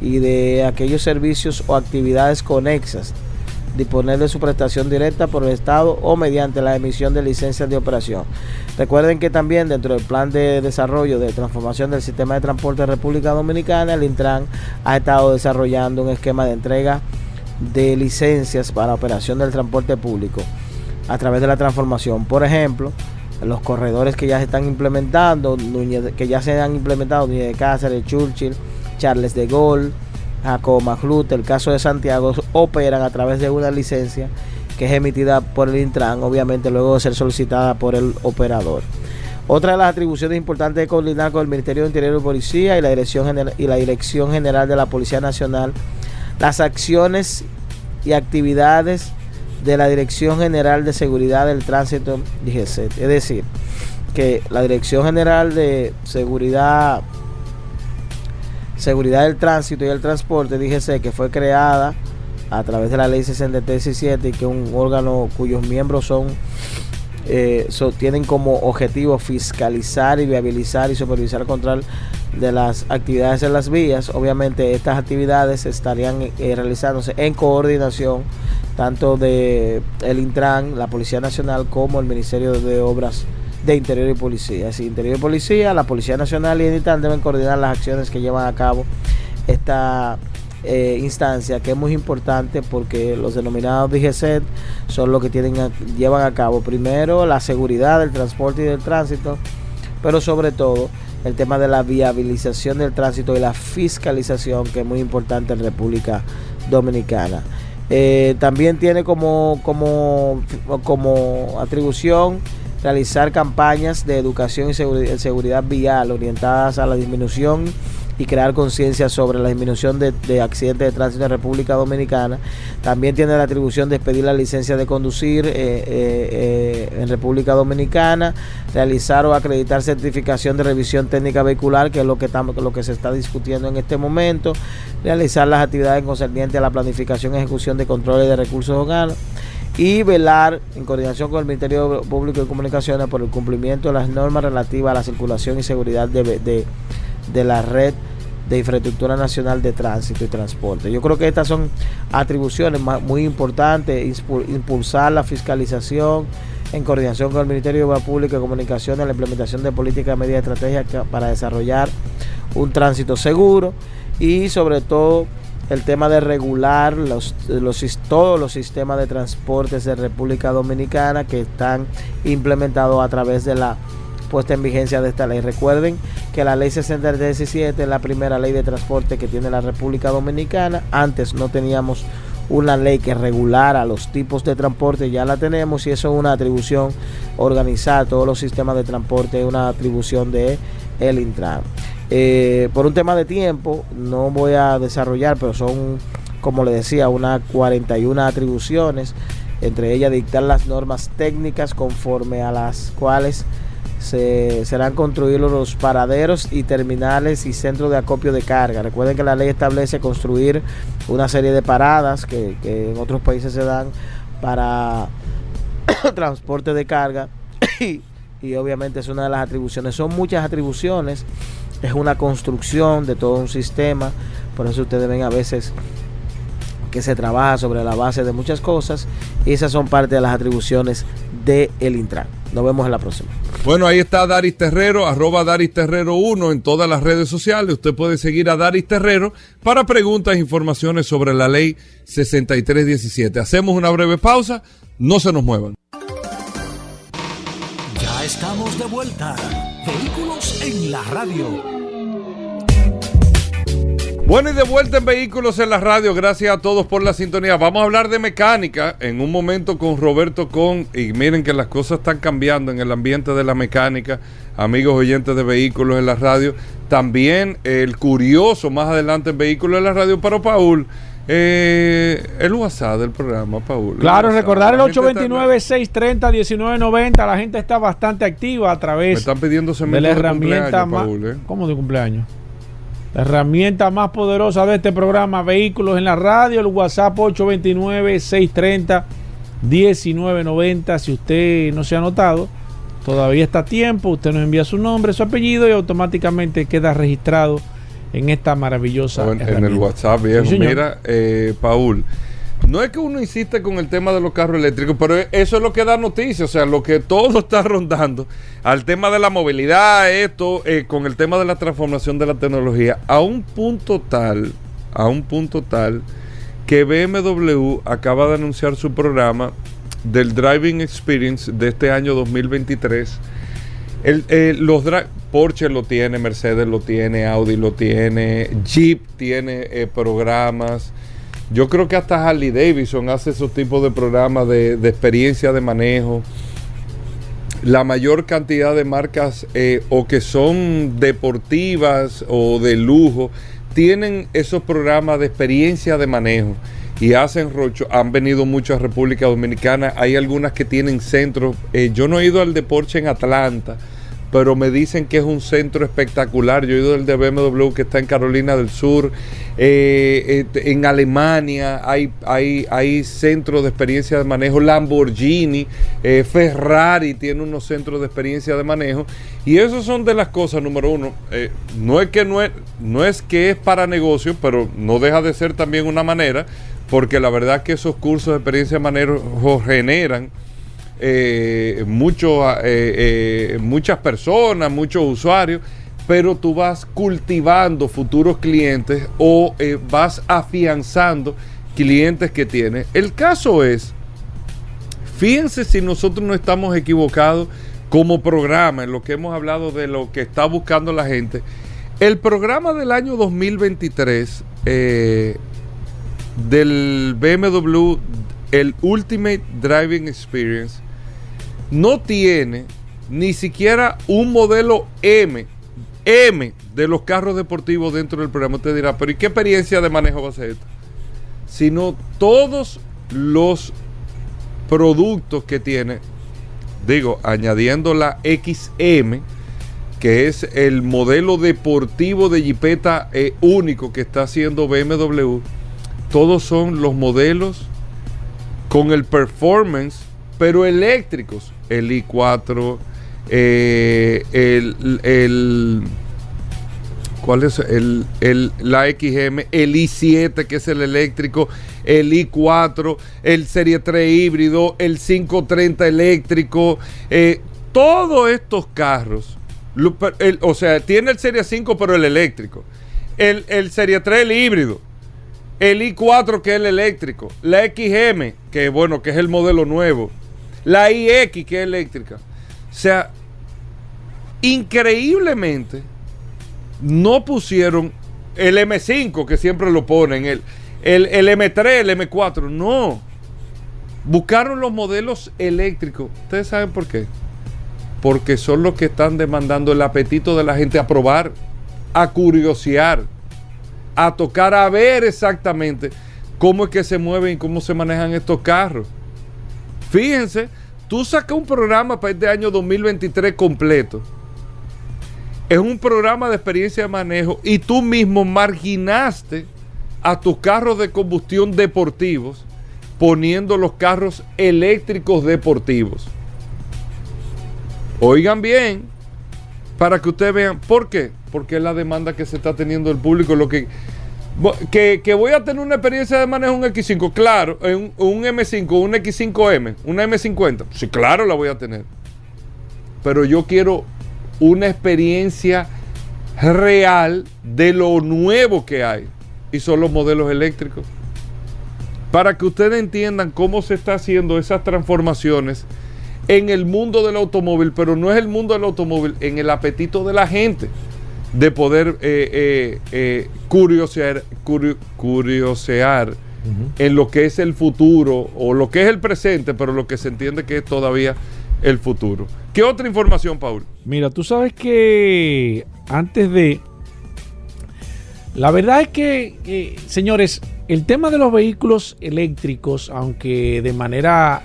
y de aquellos servicios o actividades conexas, disponer de su prestación directa por el Estado o mediante la emisión de licencias de operación. Recuerden que también dentro del plan de desarrollo de transformación del sistema de transporte de República Dominicana, el Intran ha estado desarrollando un esquema de entrega de licencias para operación del transporte público a través de la transformación. Por ejemplo, los corredores que ya se están implementando, que ya se han implementado, Núñez de Cáceres, Churchill, Charles de Gaulle, Jacob Maglut, el caso de Santiago, operan a través de una licencia que es emitida por el Intran, obviamente luego de ser solicitada por el operador. Otra de las atribuciones importantes es coordinar con el Ministerio de Interior y Policía y la Dirección, y la Dirección General de la Policía Nacional las acciones y actividades de la Dirección General de Seguridad del Tránsito, Es decir, que la Dirección General de Seguridad Seguridad del Tránsito y el Transporte, DGC, que fue creada a través de la ley 6317 y que un órgano cuyos miembros son eh, tienen como objetivo fiscalizar y viabilizar y supervisar el control de las actividades en las vías. Obviamente estas actividades estarían eh, realizándose en coordinación tanto de el Intran, la Policía Nacional, como el Ministerio de Obras de Interior y Policía. Decir, Interior y Policía, la Policía Nacional y el deben coordinar las acciones que llevan a cabo esta eh, instancia que es muy importante porque los denominados DGCET son los que tienen llevan a cabo primero la seguridad del transporte y del tránsito, pero sobre todo el tema de la viabilización del tránsito y la fiscalización que es muy importante en República Dominicana. Eh, también tiene como, como, como atribución realizar campañas de educación y seguri- seguridad vial orientadas a la disminución y crear conciencia sobre la disminución de, de accidentes de tránsito en República Dominicana. También tiene la atribución de expedir la licencia de conducir eh, eh, eh, en República Dominicana, realizar o acreditar certificación de revisión técnica vehicular, que es lo que, estamos, lo que se está discutiendo en este momento, realizar las actividades concernientes a la planificación y ejecución de controles de recursos humanos y velar en coordinación con el Ministerio Público de Comunicaciones por el cumplimiento de las normas relativas a la circulación y seguridad de, de, de la red de infraestructura nacional de tránsito y transporte. Yo creo que estas son atribuciones muy importantes, impulsar la fiscalización en coordinación con el Ministerio de Obras Públicas y Comunicaciones, la implementación de políticas y medidas estratégicas para desarrollar un tránsito seguro y sobre todo el tema de regular los, los, todos los sistemas de transportes de República Dominicana que están implementados a través de la puesta en vigencia de esta ley. Recuerden que la ley 6317 es la primera ley de transporte que tiene la República Dominicana. Antes no teníamos una ley que regulara los tipos de transporte, ya la tenemos y eso es una atribución organizar todos los sistemas de transporte, es una atribución de el Intran. Eh, por un tema de tiempo, no voy a desarrollar, pero son, como le decía, unas 41 atribuciones, entre ellas dictar las normas técnicas conforme a las cuales se serán construidos los paraderos y terminales y centros de acopio de carga. Recuerden que la ley establece construir una serie de paradas que, en otros países se dan para transporte de carga y obviamente es una de las atribuciones. Son muchas atribuciones, es una construcción de todo un sistema, por eso ustedes ven a veces que se trabaja sobre la base de muchas cosas y esas son parte de las atribuciones del el Intran. Nos vemos en la próxima. Bueno, ahí está Daris Terrero, arroba Daris Terrero 1 en todas las redes sociales. Usted puede seguir a Daris Terrero para preguntas e informaciones sobre la ley 6317. Hacemos una breve pausa, no se nos muevan. Ya estamos de vuelta. Vehículos en la radio. Bueno, y de vuelta en Vehículos en la Radio. Gracias a todos por la sintonía. Vamos a hablar de mecánica en un momento con Roberto Con. Y miren que las cosas están cambiando en el ambiente de la mecánica. Amigos oyentes de Vehículos en la Radio. También el curioso más adelante en Vehículos en la Radio para Paul. Eh, el WhatsApp del programa, Paul. Claro, WhatsApp. recordar el La gente está- 829-630-1990. La gente está bastante activa a Me través están pidiendo de la herramienta más. Paul, ¿eh? ¿Cómo de cumpleaños? La herramienta más poderosa de este programa, Vehículos en la Radio, el WhatsApp 829-630-1990. Si usted no se ha anotado, todavía está a tiempo. Usted nos envía su nombre, su apellido y automáticamente queda registrado en esta maravillosa en, en el. WhatsApp, viejo. Sí. Mira, eh, Paul, no es que uno insiste con el tema de los carros eléctricos, pero eso es lo que da noticia, o sea, lo que todo está rondando al tema de la movilidad, esto, eh, con el tema de la transformación de la tecnología, a un punto tal, a un punto tal, que BMW acaba de anunciar su programa del Driving Experience de este año 2023. Eh, los dra- Porsche lo tiene, Mercedes lo tiene, Audi lo tiene, Jeep tiene eh, programas. Yo creo que hasta Harley Davidson hace esos tipos de programas de, de experiencia de manejo. La mayor cantidad de marcas eh, o que son deportivas o de lujo tienen esos programas de experiencia de manejo y hacen rocho. Han venido mucho a República Dominicana. Hay algunas que tienen centros. Eh, yo no he ido al de Porsche en Atlanta, pero me dicen que es un centro espectacular. Yo he ido del de BMW que está en Carolina del Sur, eh, eh, en Alemania hay, hay, hay centros de experiencia de manejo, Lamborghini, Ferrari tiene unos centros de experiencia de manejo. Y eso son de las cosas, número uno, no, es que no, es, no es que es para negocio, pero no deja de ser también una manera, porque la verdad que esos cursos de experiencia de manejo generan eh, eh, eh, muchas personas, muchos usuarios, pero tú vas cultivando futuros clientes o eh, vas afianzando clientes que tienes. El caso es, fíjense si nosotros no estamos equivocados como programa en lo que hemos hablado de lo que está buscando la gente. El programa del año 2023 del BMW, el Ultimate Driving Experience, no tiene ni siquiera un modelo M, M de los carros deportivos dentro del programa. Usted dirá, pero ¿y qué experiencia de manejo va a ser esta? Sino todos los productos que tiene, digo, añadiendo la XM, que es el modelo deportivo de Jeepeta eh, único que está haciendo BMW, todos son los modelos con el performance, pero eléctricos. El i4, eh, el, el, ¿cuál es? El, el, la XM, el i7 que es el eléctrico, el i4, el Serie 3 híbrido, el 530 eléctrico, eh, todos estos carros, o sea, tiene el Serie 5 pero el eléctrico, el, el Serie 3 el híbrido, el i4 que es el eléctrico, la XM, que bueno, que es el modelo nuevo, la iX, que es eléctrica. O sea, increíblemente no pusieron el M5, que siempre lo ponen, el, el, el M3, el M4. No. Buscaron los modelos eléctricos. ¿Ustedes saben por qué? Porque son los que están demandando el apetito de la gente a probar, a curiosear, a tocar, a ver exactamente cómo es que se mueven y cómo se manejan estos carros. Fíjense, tú sacas un programa para este año 2023 completo. Es un programa de experiencia de manejo y tú mismo marginaste a tus carros de combustión deportivos poniendo los carros eléctricos deportivos. Oigan bien, para que ustedes vean, ¿por qué? Porque es la demanda que se está teniendo el público, lo que que, voy a tener una experiencia de manejo un X5, claro, un, un M5, un X5M, una M50, sí, claro la voy a tener. Pero yo quiero una experiencia real de lo nuevo que hay. Y son los modelos eléctricos. Para que ustedes entiendan cómo se está haciendo esas transformaciones en el mundo del automóvil, pero no es el mundo del automóvil, en el apetito de la gente de poder eh, eh, eh, curiosear, curiosear en lo que es el futuro o lo que es el presente, pero lo que se entiende que es todavía el futuro. ¿Qué otra información, Paul? Mira, tú sabes que antes de... La verdad es que, señores, el tema de los vehículos eléctricos, aunque de manera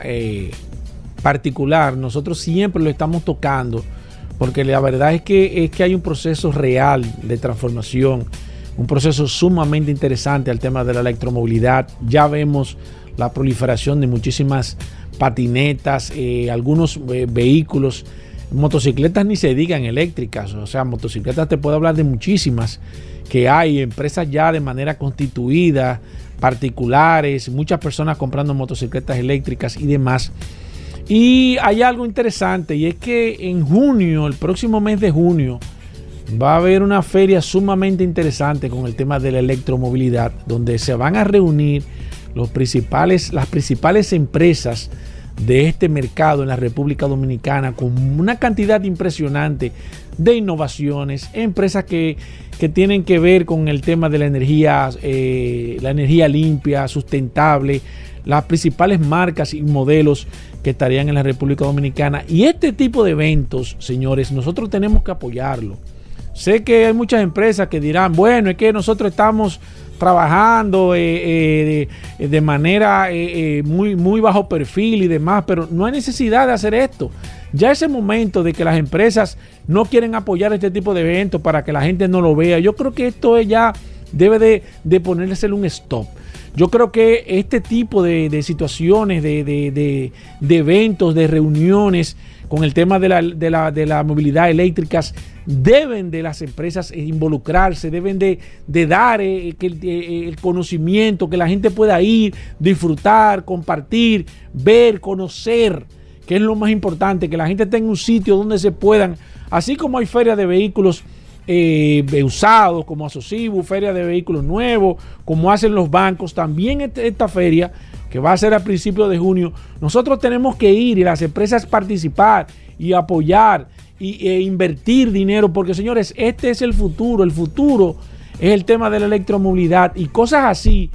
particular, nosotros siempre lo estamos tocando porque la verdad es que, es que hay un proceso real de transformación, un proceso sumamente interesante al tema de la electromovilidad. Ya vemos la proliferación de muchísimas patinetas, eh, algunos eh, vehículos, motocicletas ni se digan eléctricas, o sea, motocicletas te puedo hablar de muchísimas que hay, empresas ya de manera constituida, particulares, muchas personas comprando motocicletas eléctricas y demás. Y hay algo interesante y es que en junio, el próximo mes de junio, va a haber una feria sumamente interesante con el tema de la electromovilidad, donde se van a reunir las principales empresas de este mercado en la República Dominicana con una cantidad impresionante de innovaciones, empresas que, tienen que ver con el tema de la energía, eh, la energía limpia, sustentable, las principales marcas y modelos que estarían en la República Dominicana. Y este tipo de eventos, señores, nosotros tenemos que apoyarlo. Sé que hay muchas empresas que dirán, bueno, es que nosotros estamos trabajando eh, eh, de, manera eh, muy, muy bajo perfil y demás, pero no hay necesidad de hacer esto. Ya ese momento de que las empresas no quieren apoyar este tipo de eventos para que la gente no lo vea, yo creo que esto ya debe de, de ponerse un stop. Yo creo que este tipo de, situaciones, de, eventos, de reuniones con el tema de la, de la movilidad eléctrica, deben de las empresas involucrarse, deben de, dar eh, eh, el, conocimiento, que la gente pueda ir, disfrutar, compartir, ver, conocer, que es lo más importante, que la gente tenga un sitio donde se puedan, así como hay ferias de vehículos eh, usados, como Asocibu, feria de vehículos nuevos, como hacen los bancos, también este, esta feria que va a ser a principios de junio, nosotros tenemos que ir y las empresas participar y apoyar y, e invertir dinero, porque señores, este es el futuro, el futuro es el tema de la electromovilidad y cosas así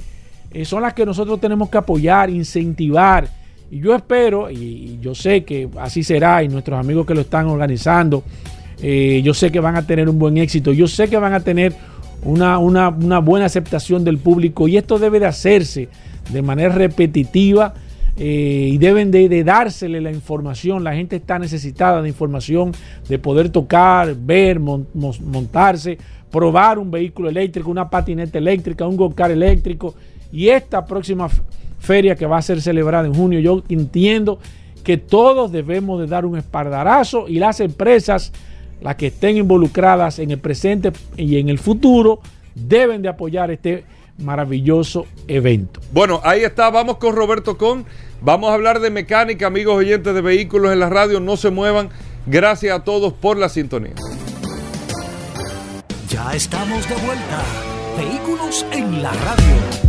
eh, son las que nosotros tenemos que apoyar, incentivar. Y yo espero, y, yo sé que así será, y nuestros amigos que lo están organizando, eh, yo sé que van a tener un buen éxito, yo sé que van a tener una, buena aceptación del público y esto debe de hacerse de manera repetitiva eh, y deben de, dársele la información. La gente está necesitada de información, de poder tocar, ver, montarse, probar un vehículo eléctrico, una patineta eléctrica, un go-kart eléctrico. Y esta próxima feria que va a ser celebrada en junio, yo entiendo que todos debemos de dar un espardarazo y las empresas, las que estén involucradas en el presente y en el futuro, deben de apoyar este maravilloso evento. Bueno, ahí está, vamos con Roberto Con. Vamos a hablar de mecánica, amigos oyentes de vehículos en la radio. No se muevan. Gracias a todos por la sintonía. Ya estamos de vuelta. Vehículos en la radio.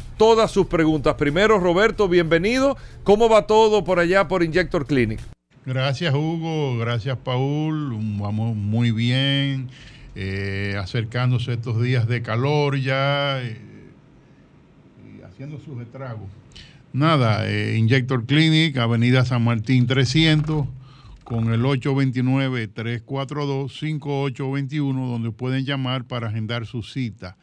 todas sus preguntas. Primero, Roberto, bienvenido. ¿Cómo va todo por allá por Injector Clinic? Gracias, Hugo. Gracias, Paul. Vamos muy bien. Eh, acercándose estos días de calor ya eh, haciendo sus estragos. Nada, eh, Injector Clinic, Avenida San Martín 300, con el 829-342-5821, donde pueden llamar para agendar su cita.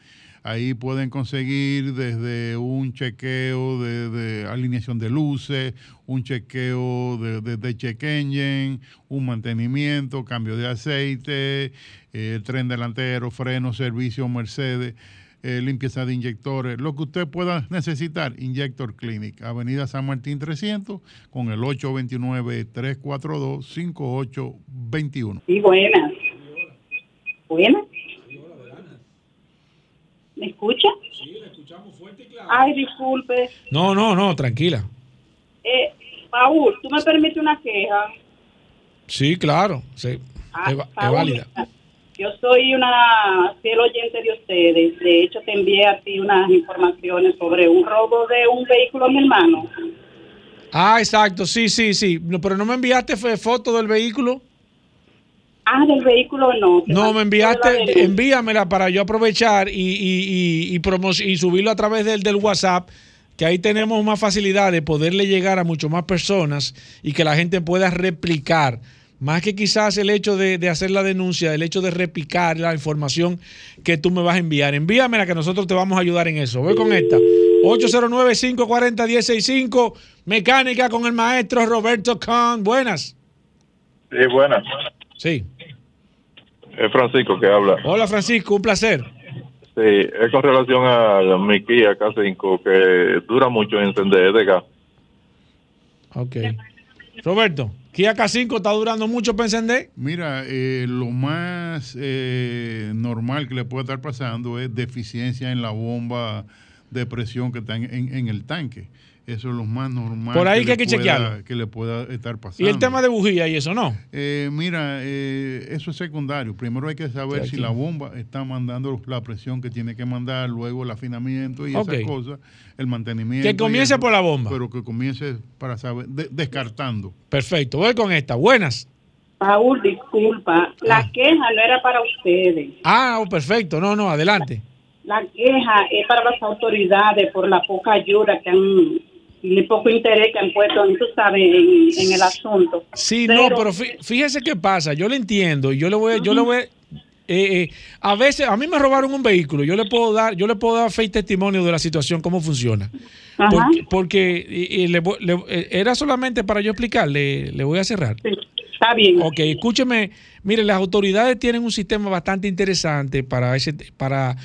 Ahí pueden conseguir desde un chequeo de, alineación de luces, un chequeo de, check engine, un mantenimiento, cambio de aceite, eh, tren delantero, freno, servicio Mercedes. Eh, limpieza de inyectores, lo que usted pueda necesitar, Injector Clinic, Avenida San Martín 300, con el 829-342-5821. Sí, buenas. Buenas. ¿Me escucha? Sí, le escuchamos fuerte y claro. Ay, disculpe. No, no, no, tranquila. Eh, Paul, ¿tú me permites una queja? Sí, claro, sí. Ah, es, válida. Yo soy una fiel oyente de ustedes. De hecho, te envié a ti unas informaciones sobre un robo de un vehículo a mi hermano. Ah, exacto. Sí, sí, sí. pero no me enviaste foto del vehículo. Ah, del vehículo no. No, me enviaste, envíamela para yo aprovechar y, y, y, y subirlo a través del, del WhatsApp que ahí tenemos más facilidad de poderle llegar a mucho más personas y que la gente pueda replicar más que quizás el hecho de, hacer la denuncia, el hecho de repicar la información que tú me vas a enviar. Envíamela que nosotros te vamos a ayudar en eso. Voy con esta. 809-540-165, mecánica con el maestro Roberto Kahn. Buenas. Sí, buenas. Sí. Es Francisco que habla. Hola Francisco, un placer. Sí, es con relación a mi Kia K5 que dura mucho en encender de gas. Ok. Roberto. Kia K5 está durando mucho para encender. Mira, eh, lo más eh, normal que le puede estar pasando es deficiencia en la bomba de presión que está en el tanque. Eso es lo más normal. Por ahí que, hay que chequearlo. Que le pueda estar pasando. ¿Y el tema de bujía y eso no? Eh, mira, eh, eso es secundario. Primero hay que saber si la bomba está mandando la presión que tiene que mandar, luego el afinamiento y esas cosas, el mantenimiento. Que comience por la bomba. Pero que comience para saber, descartando. Perfecto. Voy con esta. Buenas. Paul, disculpa, la Ah. queja no era para ustedes. Ah, oh, perfecto. No, no, adelante. La queja es para las autoridades por la poca ayuda que han el poco interés que han puesto, tú sabes, en, en el asunto. Sí, no, pero fí- fíjese qué pasa. Yo le entiendo yo le voy, yo le voy. eh, eh, a veces a mí me robaron un vehículo. Yo le puedo dar, yo le puedo dar fe y testimonio de la situación cómo funciona. Ajá. Porque, porque, y- y le le- eh, era solamente para yo explicarle. Le voy a cerrar. Está bien. Ok, escúcheme. Mire, las autoridades tienen un sistema bastante interesante para ese, para,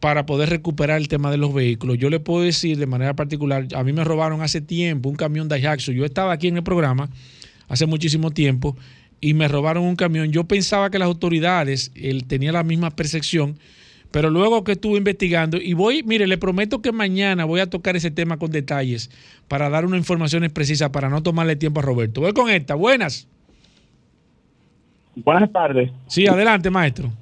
para poder recuperar el tema de los vehículos. Yo le puedo decir de manera particular, a mí me robaron hace tiempo un camión Daihatsu. Yo estaba aquí en el programa hace muchísimo tiempo y me robaron un camión. Yo pensaba que las autoridades él, tenía la misma percepción, pero luego que estuve investigando y voy, mire, le prometo que mañana voy a tocar ese tema con detalles para dar unas informaciones precisas para no tomarle tiempo a Roberto. Voy con esta. Buenas. Buenas tardes. Sí, adelante, maestro.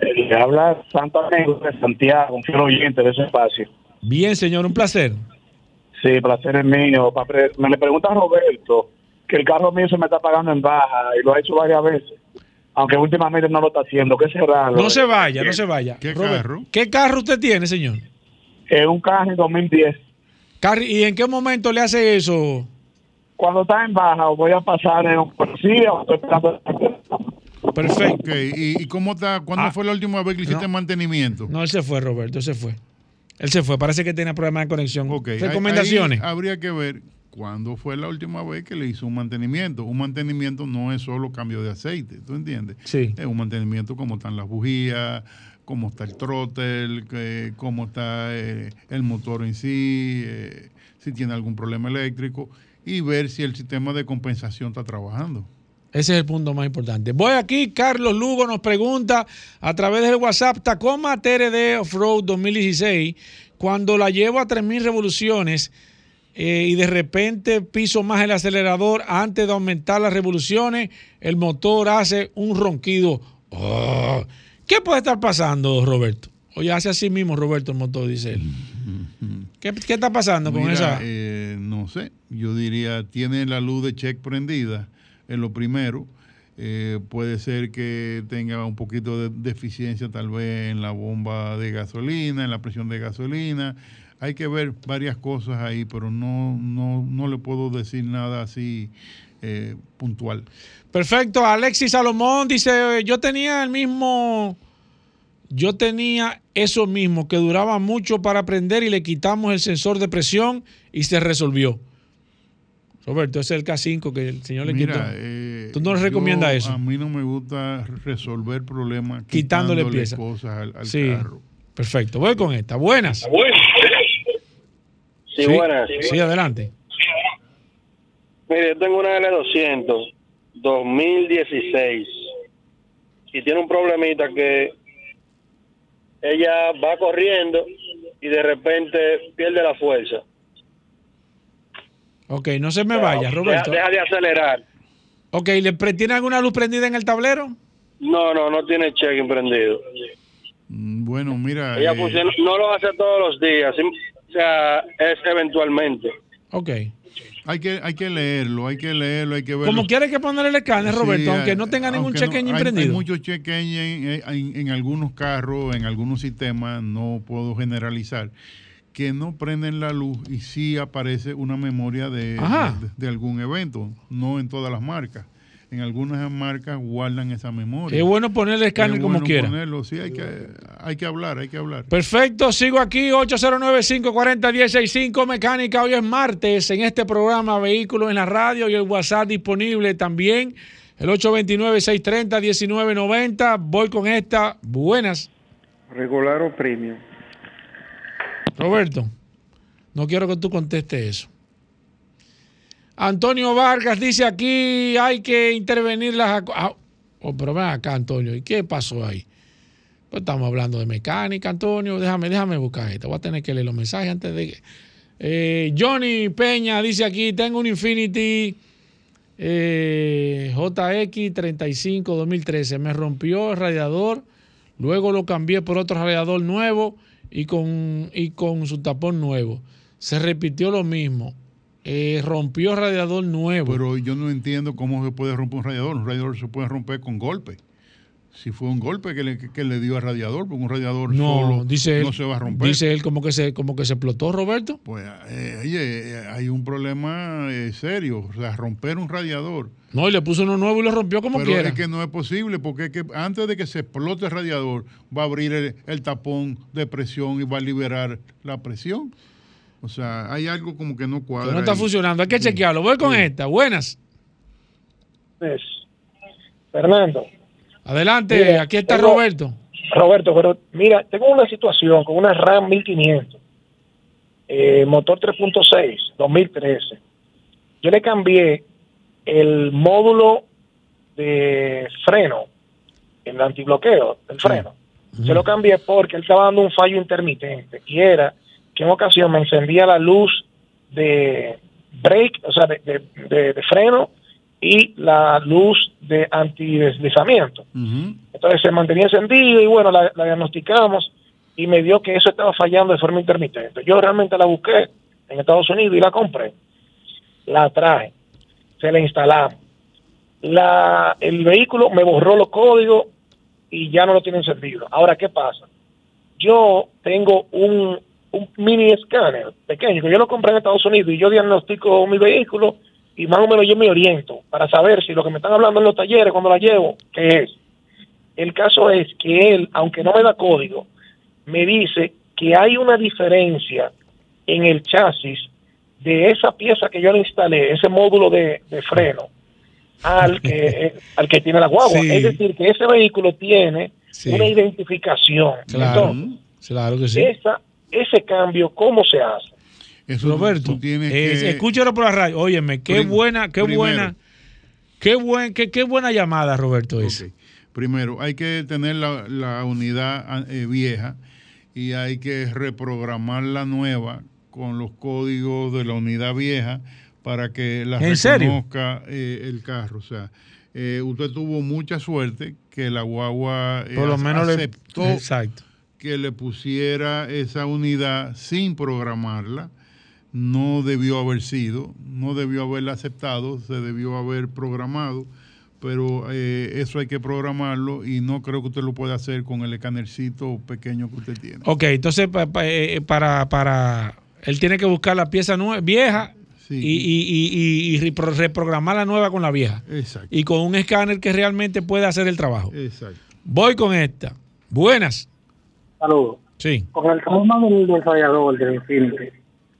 Le habla Santo Amigo de Santiago, un fiel oyente de ese espacio. Bien, señor, un placer. Sí, placer es mío. Me le pregunta a Roberto que el carro mío se me está pagando en baja y lo ha hecho varias veces. Aunque últimamente no lo está haciendo. ¿Qué será? No se vaya, no se vaya. ¿Qué Robert, carro? ¿Qué carro usted tiene, señor? Es un carro 2010. Carri- ¿Y en qué momento le hace eso? Cuando está en baja, voy a pasar en un policía o estoy esperando. Perfecto. ¿Y, y cómo está? ¿Cuándo fue la última vez que le hiciste mantenimiento? No, él se fue, Roberto, él se fue. Él se fue, parece que tenía problemas de conexión. Ok, ahí- Recomendaciones. ahí habría que ver cuándo fue la última vez que le hizo un mantenimiento. Un mantenimiento no es solo cambio de aceite, ¿tú entiendes? Sí. Es un mantenimiento como están las bujías, cómo está el que- cómo está eh, el motor en sí, eh, si tiene algún problema eléctrico y ver si el sistema de compensación está trabajando. Ese es el punto más importante. Voy aquí, Carlos Lugo nos pregunta a través del WhatsApp, Tacoma TRD Off-Road 2016, cuando la llevo a 3.000 revoluciones eh, y de repente piso más el acelerador antes de aumentar las revoluciones, el motor hace un ronquido. Oh. ¿Qué puede estar pasando, Roberto? Oye, hace así mismo, Roberto, el motor, dice él. ¿Qué, qué está pasando con esa? eh, no sé, yo diría, tiene la luz de check prendida en lo primero. Eh, puede ser que tenga un poquito de deficiencia tal vez en la bomba de gasolina, en la presión de gasolina. Hay que ver varias cosas ahí, pero no, no, no le puedo decir nada así eh, puntual. Perfecto, Alexis Salomón dice, yo tenía el mismo, yo tenía eso mismo, que duraba mucho para aprender y le quitamos el sensor de presión y se resolvió. Roberto, ese es el K5 que el señor le Mira, quitó. eh, ¿Tú no le recomiendas eso? A mí no me gusta resolver problemas Quitándole quitándole piezas. cosas al, al Sí, carro. perfecto. Voy con esta. Buenas. Sí, buenas. Sí, adelante. Mire, yo tengo una L200 2016 y tiene un problemita que ella va corriendo y de repente pierde la fuerza. Ok, no se me vaya, Roberto. Deja, deja de acelerar. Ok, ¿le ¿tiene alguna luz prendida en el tablero? No, no, no tiene check prendido. Mm, Bueno, mira. Ella eh, funciona, no lo hace todos los días, o sea, es eventualmente. Ok. Hay que, hay que leerlo, hay que leerlo, hay que verlo. Como quiere que ponerle el escáner, Roberto, aunque no tenga ningún check-in no- hay- prendido. Hay muchos en, en- en algunos carros, en algunos sistemas, no puedo generalizar, que no prenden la luz y sí aparece una memoria de, de- de algún evento, no en todas las marcas. En algunas marcas guardan esa memoria. Es bueno ponerle escáner Es como bueno quiera. ponerlo, sí, hay que, hay que hablar, hay que hablar. Perfecto, sigo aquí, 809-540-165 Mecánica. Hoy es martes en este programa Vehículos en la Radio y el WhatsApp disponible también. El 829-630-1990. Voy con esta. Buenas. Regular o premium. Roberto, no quiero que tú contestes eso. Antonio Vargas dice aquí hay que intervenir las... ah, oh, pero ven acá, Antonio, ¿y qué pasó ahí? Pues estamos hablando de mecánica, Antonio. Déjame, déjame buscar esto. Voy a tener que leer los mensajes antes de que... Eh, Johnny Peña dice aquí, tengo un Infinity eh, JX 35 2013. Me rompió el radiador, luego lo cambié por otro radiador nuevo y con, y con su tapón nuevo. Se repitió lo mismo. eh, rompió radiador nuevo. Pero yo no entiendo cómo se puede romper un radiador. Un radiador se puede romper con golpe. Si fue un golpe que le, que le dio al radiador, porque un radiador no, solo dice él, no se va a romper. Dice él como que se, como que se explotó, Roberto. Pues, eh, oye, eh, hay un problema eh, serio. O sea, romper un radiador. No, y le puso uno nuevo y lo rompió como Pero quiera. es que no es posible, porque es que antes de que se explote el radiador, va a abrir el, el tapón de presión y va a liberar la presión. O sea, hay algo como que no cuadra. Que no está ahí. funcionando, hay que chequearlo. Voy con esta. Buenas. Fernando. Adelante, Mira, aquí está tengo- Roberto. Roberto, pero mira, tengo una situación con una RAM 1500, eh, motor 3.6, 2013. Yo le cambié el módulo de freno, el antibloqueo del freno. Yo lo cambié porque él estaba dando un fallo intermitente y era que en ocasión me encendía la luz de brake, o sea, de, de- de- de freno y la luz de antideslizamiento. Entonces se mantenía encendido y bueno, la, la diagnosticamos y me dio que eso estaba fallando de forma intermitente. Yo realmente la busqué en Estados Unidos y la compré. La traje, se la instalamos. La, el vehículo me borró los códigos y ya no lo tiene encendido. Ahora, ¿qué pasa? Yo tengo un, un mini escáner pequeño que yo lo compré en Estados Unidos y yo diagnostico mi vehículo y más o menos yo me oriento para saber si lo que me están hablando en los talleres cuando la llevo, ¿qué es? El caso es que él, aunque no me da código, me dice que hay una diferencia en el chasis de esa pieza que yo le instalé, ese módulo de, de freno, al que, al que tiene la guagua. Sí. Es decir, que ese vehículo tiene Sí. una identificación. Claro, Entonces, claro que sí. esa, ese cambio, ¿cómo se hace? Roberto, eh, escúchalo por la radio. Óyeme, qué Prim- buena, qué primero. buena, qué, buen, qué, qué buena llamada, Roberto, es. Primero, hay que tener la, la unidad eh, vieja y hay que reprogramar la nueva con los códigos de la unidad vieja para que la reconozca eh, el carro. O sea, eh, usted tuvo mucha suerte que la guagua eh, Por lo menos le- aceptó Exacto. que le pusiera esa unidad sin programarla. No debió haber sido, no debió haberla aceptado, se debió haber programado, pero eh, eso hay que programarlo y no creo que usted lo pueda hacer con el escanercito pequeño que usted tiene. Ok, entonces pa- pa- eh, para, para, él tiene que buscar la pieza nue- vieja y, y- y- y- y repro- reprogramar la nueva con la vieja. Exacto. Y con un escáner que realmente puede hacer el trabajo. Exacto. Voy con esta. Buenas. Saludos. Sí. Con el trauma del, radiador del Infinity,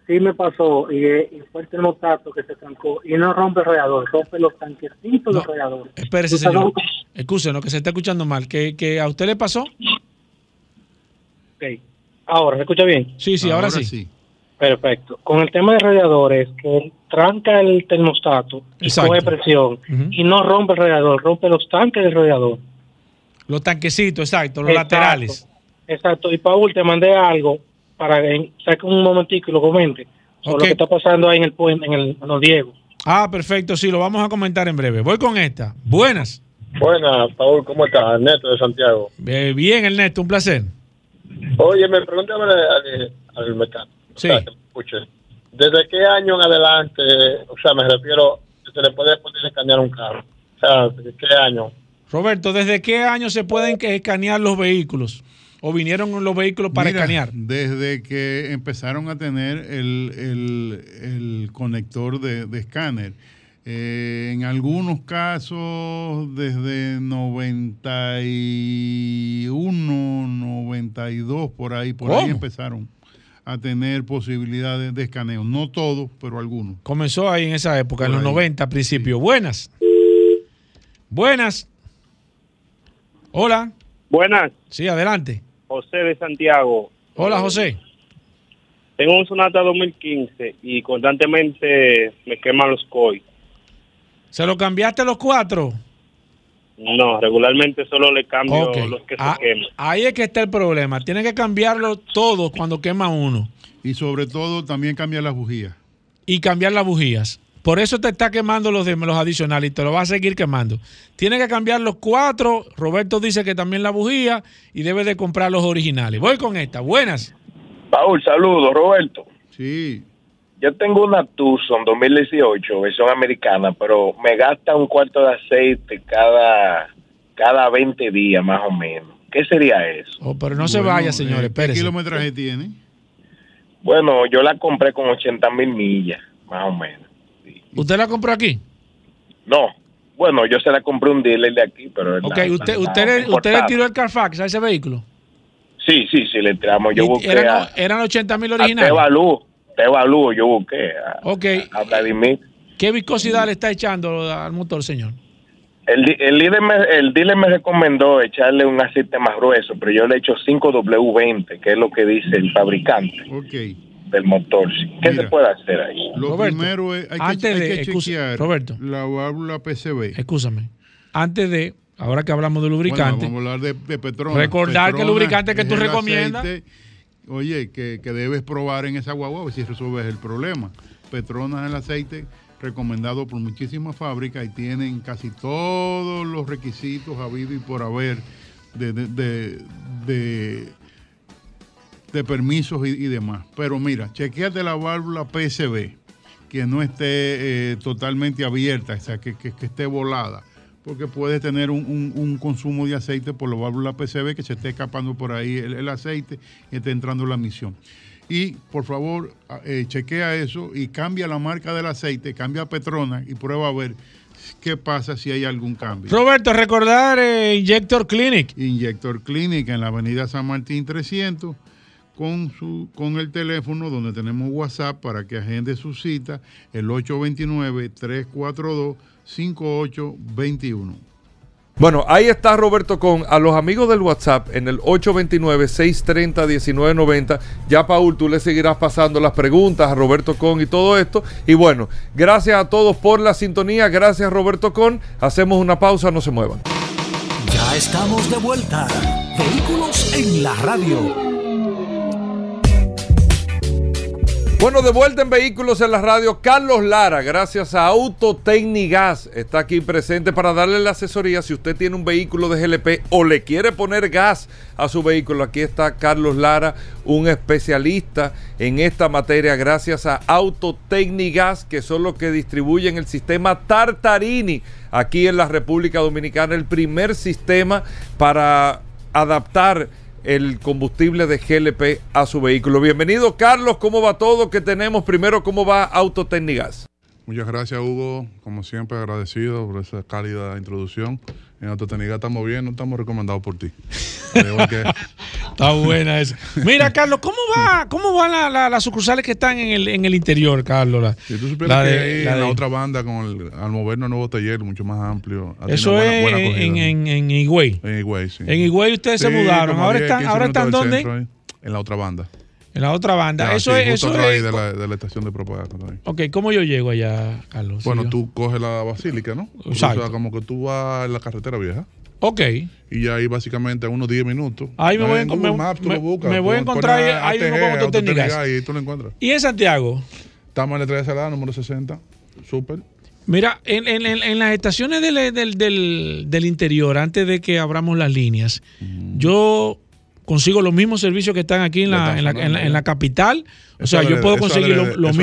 sí me pasó y, eh, y fue el termostato que se trancó y no rompe el radiador, rompe los tanquecitos del radiador. Espérese, ¿Usted señor. no- Escúchenos, que se está escuchando mal. ¿Que, que a usted le pasó? Ok. Ahora, ¿me escucha bien? Sí, sí, ahora, sí. Perfecto. Con el tema de radiadores, que él tranca el termostato y Exacto. coge presión y no rompe el radiador, rompe los tanques del radiador. Los tanquecitos, exacto, los Exacto. laterales. Exacto. Y Paul, te mandé algo para que saque un momentico y lo comente sobre lo que está pasando ahí en el puente, en, el, en los Diego. Ah, perfecto, sí, lo vamos a comentar en breve. Voy con esta. Buenas. Buenas, Paul, ¿cómo estás? Neto de Santiago. Eh, bien, Ernesto, un placer. Oye, me pregúntame al, al mecánico. Sí. O sea, que me escuche. ¿Desde qué año en adelante, o sea, me refiero, se le puede poner escanear un carro? O sea, ¿desde qué año? Roberto, ¿desde qué año se pueden que- escanear los vehículos? ¿O vinieron los vehículos para Mira, escanear? Desde que empezaron a tener el, el- el conector de, de escáner. Eh, en algunos casos, desde 91, 92, por ahí, por ahí ¿Cómo? empezaron a tener posibilidades de escaneo. No todos, pero algunos. Comenzó ahí en esa época, en los ahí. 90 a principio. Buenas. Buenas. Hola. Buenas, Sí, adelante. José de Santiago. Hola, José. Tengo un Sonata 2015 y constantemente me queman los COI. ¿Se lo cambiaste los cuatro? No, regularmente solo le cambio los que Ah, se queman. ahí es que está el problema. Tiene que cambiarlo todo cuando quema uno. Y sobre todo también cambia las bujías. y cambiar las bujías. Por eso te está quemando los, de, los adicionales y te lo va a seguir quemando. Tiene que cambiar los cuatro. Roberto dice que también la bujía y debe de comprar los originales. Voy con esta. Buenas. Paul, saludos, Roberto. Sí. Yo tengo una Tucson 2018, versión americana, pero me gasta un cuarto de aceite cada, cada 20 días más o menos. ¿Qué sería eso? Oh, pero no se vaya, señores, ¿Qué espérese. kilometraje tiene? Bueno, yo la compré con 80 mil millas, más o menos. ¿Usted la compró aquí? No, bueno, yo se la compré a un dealer de aquí, pero... Ok, la- usted, la- usted, le, usted tiró el Carfax a ese vehículo. Sí, sí, sí, le entramos. Yo busqué eran, a, eran 80 mil a originales. Tevalú, Tevalú, yo busqué a, Ok, a Vladimir. ¿qué viscosidad le está echando al motor, señor? El, el, líder me, el dealer me recomendó echarle un aceite más grueso, pero yo le he hecho 5W20, que es lo que dice el fabricante del motor. ¿Qué se puede hacer ahí? Lo primero es, hay que, antes hay de- que excusa- chequear Roberto. la válvula PCB. Escúchame. Antes de, ahora que hablamos de lubricante, Bueno, vamos a hablar de, de. Recordar que el lubricante que tú recomiendas- aceite, Oye, que, que debes probar en esa guagua si resuelves el problema. Petronas el aceite recomendado por muchísimas fábricas y tienen casi todos los requisitos habido y por haber de, de, de, permisos y, demás. Pero mira, chequeate la válvula PSB, que no esté eh, totalmente abierta, o sea, que- que esté volada, porque puede tener un, un- un consumo de aceite por la válvula PCB que se esté escapando por ahí el, el aceite y esté entrando la misión. Y por favor, eh, chequea eso y cambia la marca del aceite, cambia a Petronas y prueba a ver qué pasa si hay algún cambio. Roberto, recordar eh, Injector Clinic. Injector Clinic en la avenida San Martín 300 con, su, con el teléfono donde tenemos WhatsApp para que agende su cita, el 829-342-5821. Bueno, ahí está Roberto con a los amigos del WhatsApp en el 829-630-1990. Ya, Paul, tú le seguirás pasando las preguntas a Roberto Con y todo esto. Y bueno, gracias a todos por la sintonía. Gracias, Roberto Con. Hacemos una pausa, no se muevan. Ya estamos de vuelta. Vehículos en la radio. Bueno, de vuelta en Vehículos en la Radio, Carlos Lara, gracias a Autotecnigas, está aquí presente para darle la asesoría. Si usted tiene un vehículo de GLP o le quiere poner gas a su vehículo, aquí está Carlos Lara, un especialista en esta materia, gracias a Autotecnigas, que son los que distribuyen el sistema Tartarini aquí en la República Dominicana, el primer sistema para adaptar el combustible de GLP a su vehículo. Bienvenido, Carlos. ¿Cómo va todo? ¿Qué tenemos? Primero, ¿cómo va Autotecnigas? Muchas gracias, Hugo. Como siempre, agradecido por esa cálida introducción. En Autotecnica estamos bien, no estamos recomendados por ti. Que- Está buena esa. Mira, Carlos, ¿cómo va, cómo van la- la- las sucursales que están en el, en el interior, Carlos? La- Si tú supieras la que de- ahí la en la otra banda, con el, al movernos a nuevo taller mucho más amplio. Eso buena- es buena en, acogida. en, en, en Higüey. En Higüey, sí. En Higüey ustedes se mudaron. Ahora 10, están, 15 ahora están dónde? centro En la otra banda. En la otra banda. Ah, eso sí, es, justo eso es- de la, de la estación de propaganda. Ok, ¿cómo yo llego allá, Carlos? Bueno, yo- tú coges la basílica, ¿no? Exacto. O sea, como que tú vas en la carretera vieja. Ok. Y ya ahí básicamente a unos 10 minutos. Ahí me voy a en encon- Google me- tú voy a encontrar ahí- con Autotecnigas. Autotecnigas, Y tú lo encuentras. ¿Y en Santiago? Estamos en la 3 de Salada, número 60. Súper. Mira, en, en- en- en las estaciones del, del- del- del interior, antes de que abramos las líneas, yo consigo los mismos servicios que están aquí en la, en la, en la- en la capital. O sea, yo puedo conseguir lo- lo los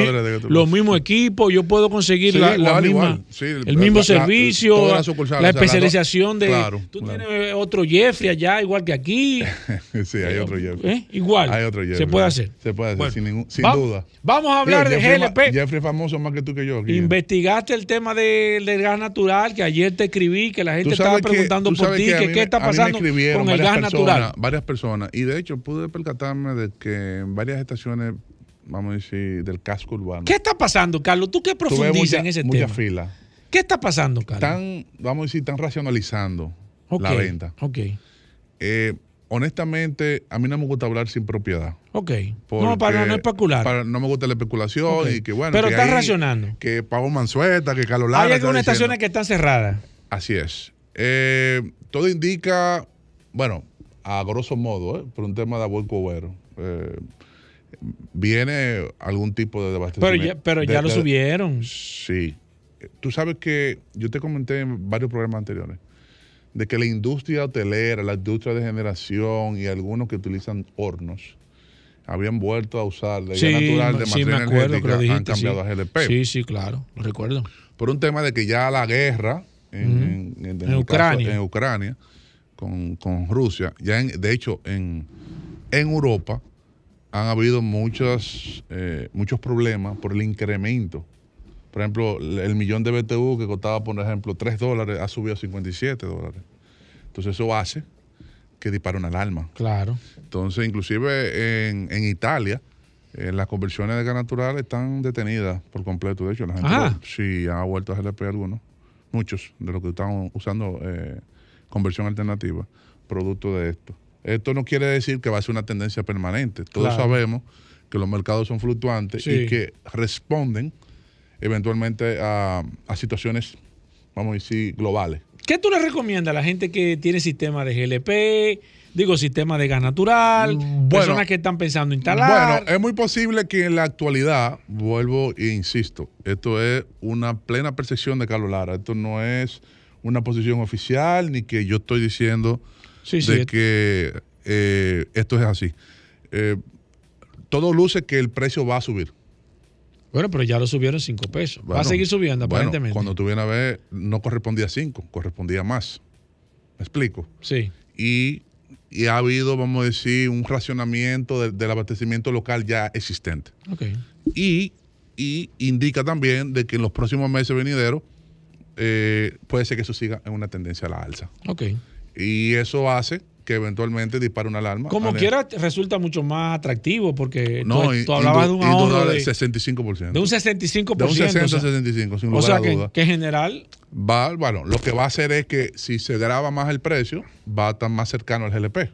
lo mismos equipos, yo puedo conseguir Sí, la, la igual, misma- igual. Sí, el la- mismo servicio, la, o sea, especialización de... Claro, tú claro. tienes otro Jeffrey allá, igual que aquí. sí, hay otro Jeffrey. ¿Eh? Igual. Hay otro Se puede hacer. Se puede hacer, Bueno, sin, ningún, sin va- duda. vamos a hablar de GLP. Jeffrey es famoso más que tú que yo. aquí. Investigaste el tema de- del gas natural, que ayer te escribí, que la gente estaba preguntando por ti, que qué está pasando con el gas natural. Varias personas. Y de hecho pude percatarme de que en varias estaciones, vamos a decir, del casco urbano. ¿Qué está pasando, Carlos? ¿Tú qué profundizas mucha- en ese mucha tema? fila. ¿Qué está pasando, Carlos? Están, vamos a decir, están racionalizando la venta. Ok, Eh, honestamente, a mí no me gusta hablar sin propiedad. ok. No, para no especular. para- no me gusta la especulación y que bueno. Pero ahí- racionando. Que Pablo Mansueta, que Carlos Lara. Hay algunas estaciones que están cerradas. Así es. Eh, todo indica, bueno, a grosso modo, ¿eh? por un tema de abuelo eh, viene algún tipo de Pero abastecimiento. ya, pero De- ya lo de- subieron. Sí. Tú sabes que yo te comenté en varios programas anteriores de que la industria hotelera, la industria de generación y algunos que utilizan hornos habían vuelto a usar de Sí, natural de sí, materia acuerdo energética, han cambiado sí. a GLP. Sí, sí, claro, lo recuerdo. Por un tema de que ya la guerra en, en- en- en En el Ucrania. caso- en Ucrania con, con Rusia, ya en- de hecho en, en Europa han habido muchas, eh, muchos problemas por el incremento. Por ejemplo, el millón de BTU que costaba, por ejemplo, 3 dólares, ha subido a 57 dólares. Entonces eso hace que dispare una alarma. Claro. Entonces, inclusive en, en Italia, eh, las conversiones de gas natural están detenidas por completo. De hecho, la gente sí ha vuelto a GLP algunos, muchos de los que están usando eh, conversión alternativa, producto de esto. Esto no quiere decir que va a ser una tendencia permanente. Todos Claro. sabemos que los mercados son fluctuantes Sí. y que responden eventualmente a, a situaciones, vamos a decir, globales. ¿Qué tú le recomiendas a la gente que tiene sistema de GLP, digo, sistema de gas natural, personas que están pensando instalar? Bueno, es muy posible que en la actualidad, vuelvo e insisto, esto es una plena percepción de Carlos Lara. Esto no es una posición oficial ni que yo estoy diciendo Sí, sí, de es- que eh, esto es así. Eh, todo luce que el precio va a subir. Bueno, pero ya lo subieron 5 pesos. va a seguir subiendo, bueno, aparentemente. cuando tuviera a ver, no correspondía a 5, correspondía a más. ¿Me explico? Sí. Y, y ha habido, vamos a decir, un racionamiento de- del abastecimiento local ya existente. Ok. Y, y indica también de que en los próximos meses venideros eh, puede ser que eso siga en una tendencia a la alza. Ok. Y eso hace que eventualmente dispare una alarma. Como quiera, resulta mucho más atractivo porque No, tú, y- tú hablabas de un ahorro indudable, de, 65%. de un 65%. De un 60 o sea, 65, sin o lugar sea a que, duda. que en general, Va, bueno, lo que va a hacer es que si se graba más el precio, va a estar más cercano al GLP.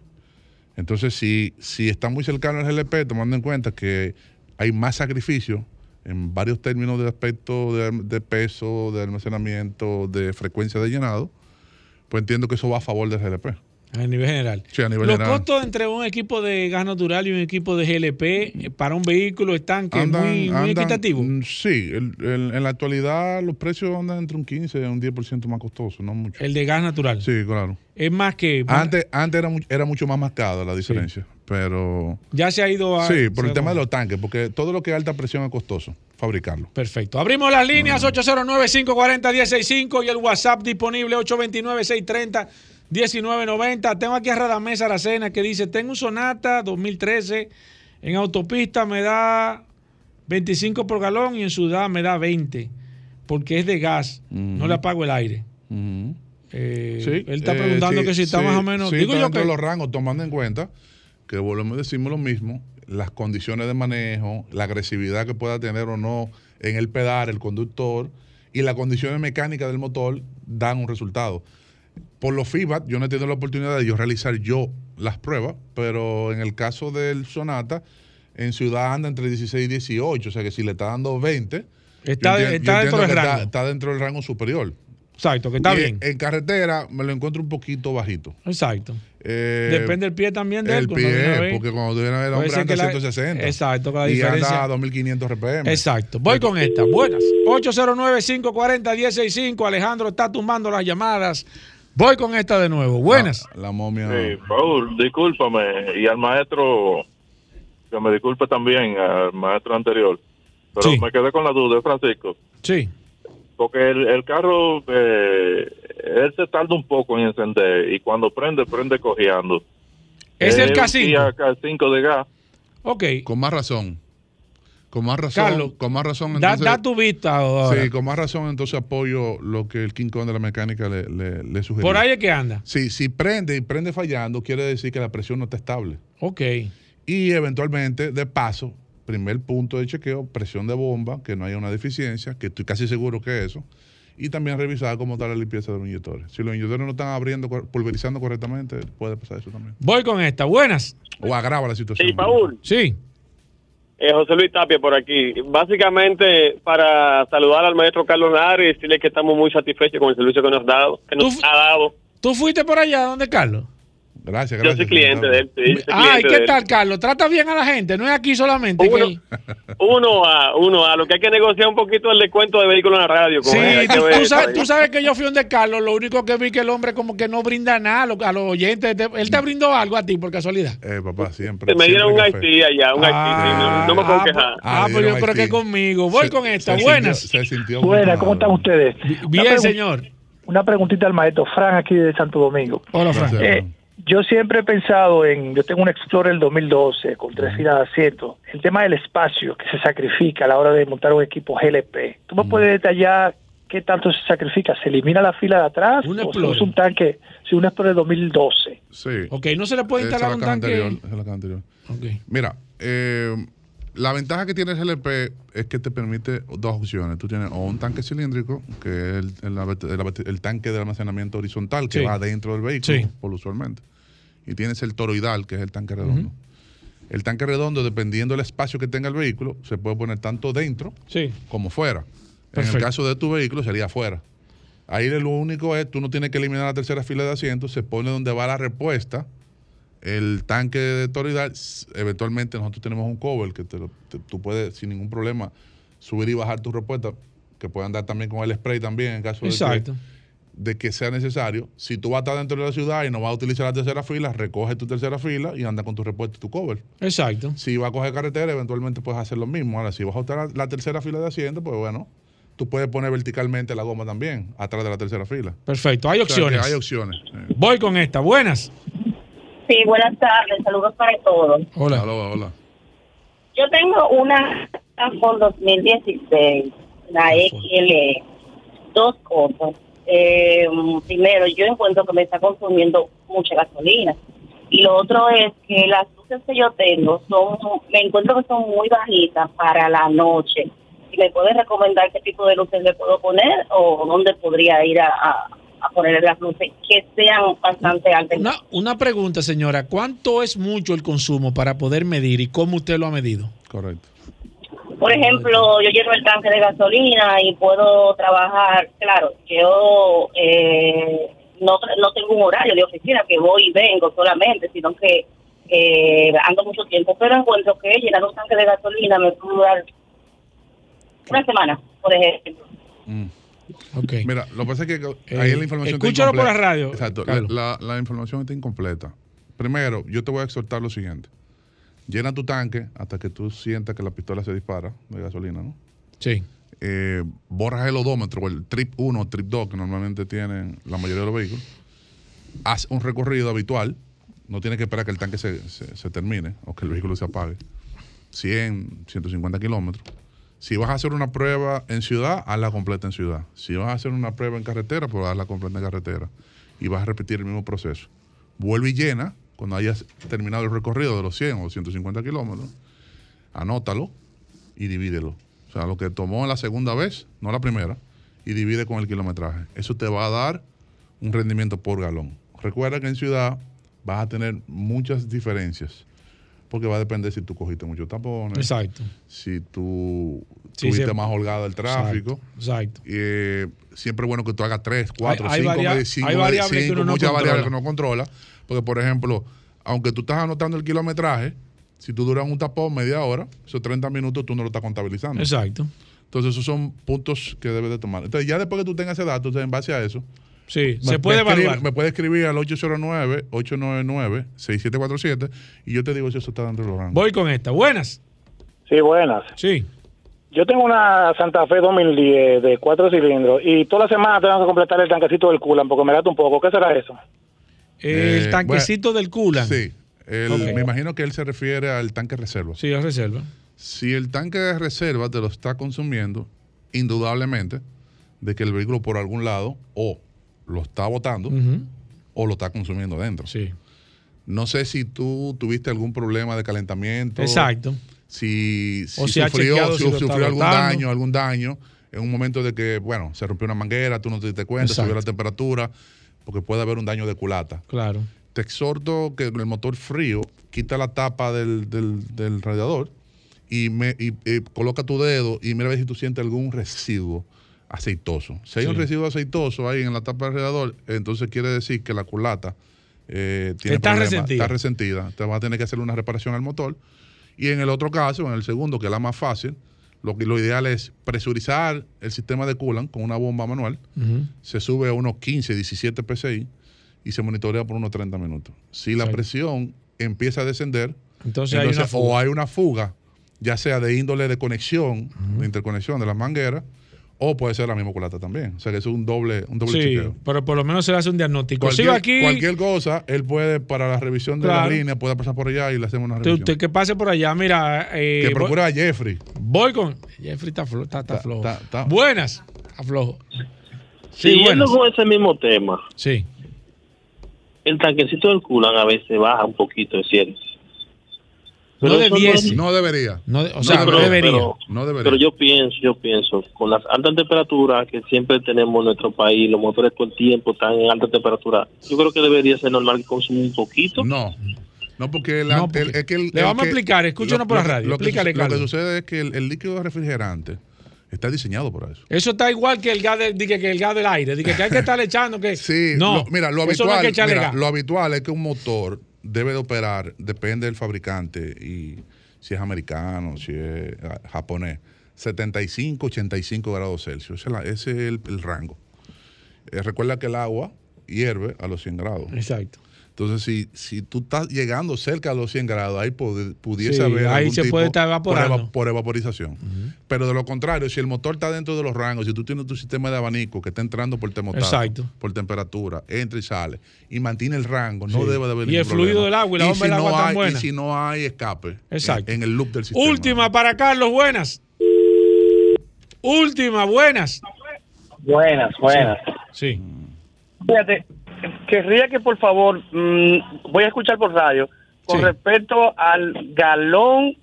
Entonces, si, si está muy cercano al GLP, tomando en cuenta que hay más sacrificio en varios términos de aspecto de, de peso, de almacenamiento, de frecuencia de llenado, pues entiendo que eso va a favor del GLP. a nivel general. Sí, a nivel Los general. costos entre un equipo de gas natural y un equipo de GLP para un vehículo están que Andan- muy, muy equitativos. mm, Sí, el- el- en la actualidad los precios andan entre un 15 y un 10% más costoso, no mucho. El de gas natural. Sí, claro. Es más que. Antes, antes era, era mucho más marcada la diferencia, pero... Ya se ha ido a. Sí, por el tema de los tanques, porque todo lo que es alta presión es costoso, fabricarlo. Perfecto. Abrimos las líneas 809-540-165 y el WhatsApp disponible 829-630-1990. Tengo aquí a Radamés Aracena que dice, tengo un Sonata 2013, en autopista me da 25 por galón y en ciudad me da 20, porque es de gas, no le apago el aire. Eh, Sí, él está eh, preguntando sí, que si está sí, más o menos... sí, digo yo que... los rangos, tomando en cuenta que volvemos a decirme lo mismo, las condiciones de manejo, la agresividad que pueda tener o no en el pedal, el conductor y las condiciones mecánicas del motor dan un resultado. Por los feedback, yo no he tenido la oportunidad de yo realizar yo las pruebas, pero en el caso del Sonata, en ciudad anda entre 16 y 18, o sea que si le está dando 20, Está- dentro del rango. Está, está dentro del rango superior. Exacto, que está Y bien. En carretera me lo encuentro un poquito bajito. Exacto. Eh, Depende del pie también de él. el pie, porque cuando tú vienes a ver, el Puede hombre ser anda que la- 160. Exacto, con la y diferencia. anda a 2500 RPM. Exacto. Voy con esta. Buenas. 809-540-165. Alejandro está tumbando las llamadas. Voy con esta de nuevo. Buenas. La, momia. Sí, Paul, discúlpame. Y al maestro, que me disculpe también, al maestro anterior. Pero Sí. me quedé con la duda, Francisco. Sí. Porque el, el carro, eh, él se tarda un poco en encender y cuando prende, prende cojeando. Es el un K5. Kia K5 de gas. Ok. Con más razón. Con más razón. Carlos, con más razón. Da, Entonces, da tu vista ahora. Sí, con más razón entonces apoyo lo que el King Kong de la mecánica le, le, le sugirió. Por ahí es que anda. Sí, si prende y prende fallando, quiere decir que la presión no está estable. Ok. Y eventualmente, de paso, primer punto de chequeo, presión de bomba, que no haya una deficiencia, que estoy casi seguro que es eso. Y también revisar cómo está la limpieza de los inyectores. Si los inyectores no están abriendo, pulverizando correctamente, puede pasar eso también. Voy con esta. Buenas. O agrava la situación. Sí, Paul. Sí. Eh, José Luis Tapia por aquí. Básicamente para saludar al maestro Carlos Lara y decirle que estamos muy satisfechos con el servicio que nos, ha dado, que nos ha dado. ¿Tú fuiste por allá donde Carlos? Gracias, Yo soy cliente de él. sí, Ay, cliente ¿qué de él. tal, Carlos? Trata bien a la gente, no es aquí solamente. Uno, a uno a lo que hay que negociar un poquito el descuento de vehículos en la radio. con Sí, él, tú, ver tú eso sabes, ahí. tú sabes que yo fui donde Carlos, lo único que vi que el hombre como que no brinda nada a los, a los oyentes. Te- Él te brindó algo a ti por casualidad. Eh, papá, siempre. Me dieron un. Haití allá, un Haití, sí, no, no me puedo Ah, quejar. Ah, pues yo dieron creo que conmigo. Voy Se- con esta. se Buenas. sintió- se sintió Buenas, ¿cómo están ustedes? Bien, señor. Una preguntita al maestro Fran aquí de Santo Domingo. Hola, Fran. Eh, yo siempre he pensado en, yo tengo un Explorer del 2012 con tres filas de asiento. El tema del espacio que se sacrifica a la hora de montar un equipo GLP. ¿Tú me puedes detallar qué tanto se sacrifica? ¿Se elimina la fila de atrás? Un ¿O se Explorer. usa un tanque? Sí, un Explorer 2012. Sí. Ok, no se le puede Esa instalar es un tanque. anterior, es la anterior. Mira, eh, la ventaja que tiene el GLP es que te permite dos opciones. Tú tienes o un tanque cilíndrico, que es el, el- el- el tanque de almacenamiento horizontal que Sí. va dentro del vehículo, Sí. por usualmente. Y tienes el toroidal, que es el tanque redondo. El tanque redondo, dependiendo del espacio que tenga el vehículo, se puede poner tanto dentro Sí. como fuera. En el caso de tu vehículo sería afuera. Ahí lo único es, tú no tienes que eliminar la tercera fila de asientos, se pone donde va la respuesta, el tanque de toroidal, s- eventualmente nosotros tenemos un cover que te lo- te- tú puedes sin ningún problema subir y bajar tu respuesta, que puede andar también con el spray también en caso de que- Exacto. de que sea necesario. Si tú vas a estar dentro de la ciudad y no vas a utilizar la tercera fila, recoge tu tercera fila y anda con tu respuesta y tu cover. Exacto. Si vas a coger carretera, eventualmente puedes hacer lo mismo. Ahora, si vas a usar la, tercera fila de asiento, pues bueno, tú puedes poner verticalmente la goma también, atrás de la tercera fila. Perfecto, hay O sea, opciones. hay opciones. Voy con esta. Buenas. Sí, buenas tardes, saludos para todos. Hola. Hola, hola. Yo tengo una con 2016, la XL. Dos cosas. Eh, primero, yo encuentro que me está consumiendo mucha gasolina. Y lo otro es que las luces que yo tengo son, me encuentro que son muy bajitas para la noche. Si me puedes recomendar qué tipo de luces le puedo poner o dónde podría ir a, a, a poner las luces que sean bastante altas. Una, una pregunta, señora. ¿Cuánto es mucho el consumo para poder medir y cómo usted lo ha medido? Correcto. Por ejemplo, yo lleno el tanque de gasolina y puedo trabajar, claro, yo eh, no, no tengo un horario de oficina que voy y vengo solamente, sino que eh, ando mucho tiempo, pero encuentro que llenar un tanque de gasolina me puede durar una semana, por ejemplo. Mira, lo que pasa es que Eh, ahí la información está escúchalo por la radio, Exacto. La, Carlos. la- la información está incompleta. Primero, yo te voy a exhortar lo siguiente. Llena tu tanque hasta que tú sientas que la pistola se dispara de gasolina, ¿no? Sí. Eh, borras el odómetro el trip 1 o trip 2 que normalmente tienen la mayoría de los vehículos. Haz un recorrido habitual. No tienes que esperar que el tanque se, se- se termine o que el vehículo se apague. 100, 150 kilómetros. Si vas a hacer una prueba en ciudad, hazla completa en ciudad. Si vas a hacer una prueba en carretera, pues hazla completa en carretera. Y vas a repetir el mismo proceso. Vuelve y llena cuando hayas terminado el recorrido de los 100 o 150 kilómetros. Anótalo y divídelo. O sea, lo que tomó la segunda vez, no la primera, y divide con el kilometraje. Eso te va a dar un rendimiento por galón. Recuerda que en ciudad vas a tener muchas diferencias, porque va a depender si tú cogiste muchos tapones, Exacto. si tú Sí, tuviste sí. más holgado el tráfico. Exacto. Eh, siempre es bueno que tú hagas tres, cuatro, Hay- hay cinco, medi- cinco, hay variables que cinco, uno no muchas variables que no controla. Porque, por ejemplo, aunque tú estás anotando el kilometraje, si tú duras un tapón media hora, esos 30 minutos tú no lo estás contabilizando. Exacto. Entonces, esos son puntos que debes de tomar. Entonces, ya después que tú tengas ese dato, entonces, en base a eso, Sí, me- se puede me escribe-. Me puede escribir al 809-899-6747 y yo te digo si eso está dentro de los rangos. Voy con esta. Buenas. Sí, buenas. Sí. Yo tengo una Santa Fe 2010 de cuatro cilindros y toda la semana tengo que completar el tanquecito del culan porque me gasta un poco. ¿Qué será eso? El Eh, tanquecito del culan. Sí. El-. Me imagino que él se refiere al tanque reserva. Sí, es reserva. Si el tanque de reserva te lo está consumiendo, indudablemente, de que el vehículo por algún lado o lo está botando o lo está consumiendo dentro. Sí. No sé si tú tuviste algún problema de calentamiento. Exacto. Si, si O si ha sufrió, si sufrió algún botando. daño, algún daño en un momento de que, bueno, se rompió una manguera, tú no te diste cuenta, Exacto. subió la temperatura, porque puede haber un daño de culata. Claro. Te exhorto que el motor frío quita la tapa del, del- del radiador y, me, y, eh, coloca tu dedo y mira a ver si tú sientes algún residuo aceitoso. Si hay un residuo aceitoso ahí en la tapa del radiador, entonces quiere decir que la culata eh, tiene Está problemas, resentida. está resentida. Te va a tener que hacer una reparación al motor. Y en el otro caso, en el segundo, que es la más fácil, lo, que, lo ideal es presurizar el sistema de coolant con una bomba manual. Se sube a unos 15, 17 PSI y se monitorea por unos 30 minutos. Si la Exacto. presión empieza a descender, Entonces hay o hay una fuga, ya sea de índole de conexión, de interconexión de las mangueras, o puede ser la misma culata también. O sea que es un doble, un doble Sí, chequeo. pero por lo menos se le hace un diagnóstico. Cualquier, Sigo aquí. cualquier cosa, él puede, para la revisión de Claro. la línea, puede pasar por allá y le hacemos una revisión. te- que pase por allá, mira. eh, que voy- procura a Jeffrey. Voy con. Jeffrey está, flo- está- está flojo. está- está- Buenas. Está flojo. Sí, Siguiendo buenas. con ese mismo tema, Sí. el tanquecito del culan a veces baja un poquito, es cierto. No eso debiese. No debería. No de- o sea, no pero- debería. Pero, No debería. pero yo pienso, yo pienso, con las altas temperaturas que siempre tenemos en nuestro país, los motores todo el tiempo están en alta temperatura, yo creo que debería ser normal que consuma un poquito. No. No, porque, el- No, el- porque- es que el- le el vamos a explicar, escúchanos por la radio, Lo que, explícale, lo que sucede es que el, el líquido refrigerante está diseñado para eso. Eso está igual que el gas del, di que, que el gas del aire. di que, que hay que estarle echando que. Sí, no. lo- mira, lo no habitual, mira, lo habitual es que un motor debe de operar, depende del fabricante y si es americano, si es ah, japonés, 75, 85 grados Celsius. Ese es, el rango. Eh, recuerda que el agua hierve a los 100 grados. Exacto. Entonces, si, si tú estás llegando cerca de los 100 grados, ahí pudiese Sí, haber. ahí algún se tipo puede estar por evaporando. eva- Por, evaporización. Pero de lo contrario, si el motor está dentro de los rangos, si tú tienes tu sistema de abanico que está entrando por termostato, Exacto. por temperatura, entra y sale, y mantiene el rango, no Sí. debe de haber Y ningún el fluido problema. del agua y la bomba si del agua no tan hay- buena. Y si no hay escape Exacto. En, en el loop del sistema. Última para Carlos, buenas. Última, buenas. Buenas, buenas. Sí. Fíjate, querría que por favor, mm, voy a escuchar por radio, con respecto al galón,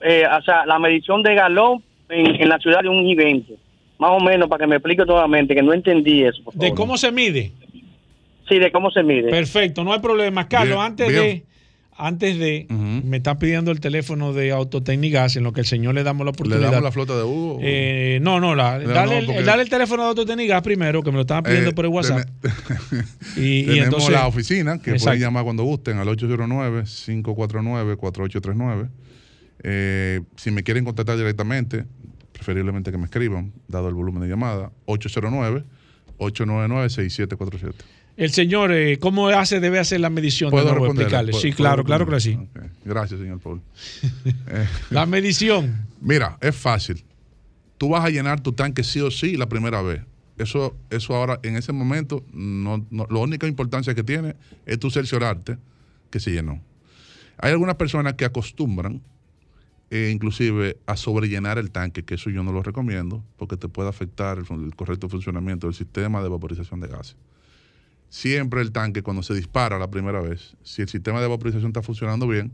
eh, o sea, la medición de galón en, en la ciudad de un evento. Más o menos, para que me explique nuevamente, que no entendí eso. por ¿De favor. cómo se mide? Sí, de cómo se mide. Perfecto, no hay problema. Carlos, Bien, antes bien. de. Antes de, me está pidiendo el teléfono de Autotecnigas, en lo que el señor le damos la ¿Le oportunidad. damos la flota de Hugo? Eh, no, no, la, No, dale, no, el- porque- dale el teléfono de Autotecnigas primero, que me lo estaban pidiendo Eh, por el WhatsApp. y, y Tenemos entonces, la oficina, que Exacto. pueden llamar cuando gusten, al 809-549-4839. Eh, si me quieren contactar directamente, preferiblemente que me escriban, dado el volumen de llamada, 809-899-6747. El señor, eh, ¿cómo hace, debe hacer la medición? ¿Puedo de explicarle? ¿Puedo- Sí, claro, claro que sí. Gracias, señor Paul. Eh, La medición. Mira, es fácil. Tú vas a llenar tu tanque sí o sí la primera vez. Eso, eso ahora, en ese momento, no, no- la única importancia que tiene es tú cerciorarte que se llenó. Hay algunas personas que acostumbran, eh, inclusive, a sobrellenar el tanque, que eso yo no lo recomiendo, porque te puede afectar el correcto funcionamiento del sistema de vaporización de gases. Siempre el tanque, cuando se dispara la primera vez, si el sistema de vaporización está funcionando bien,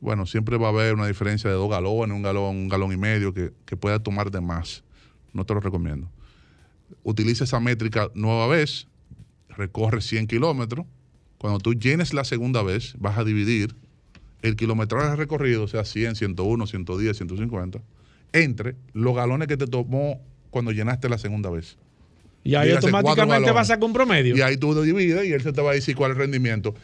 bueno, siempre va a haber una diferencia de dos galones, un galón, un galón y medio que, que pueda tomar de más. No te lo recomiendo. Utiliza esa métrica nueva vez, recorre 100 kilómetros. Cuando tú llenes la segunda vez, vas a dividir el kilometraje recorrido, sea, 100, 101, 110, 150, entre los galones que te tomó cuando llenaste la segunda vez. Y ahí automáticamente vas a sacar un promedio. Y ahí tú lo divides y él se te va a decir cuál es el rendimiento.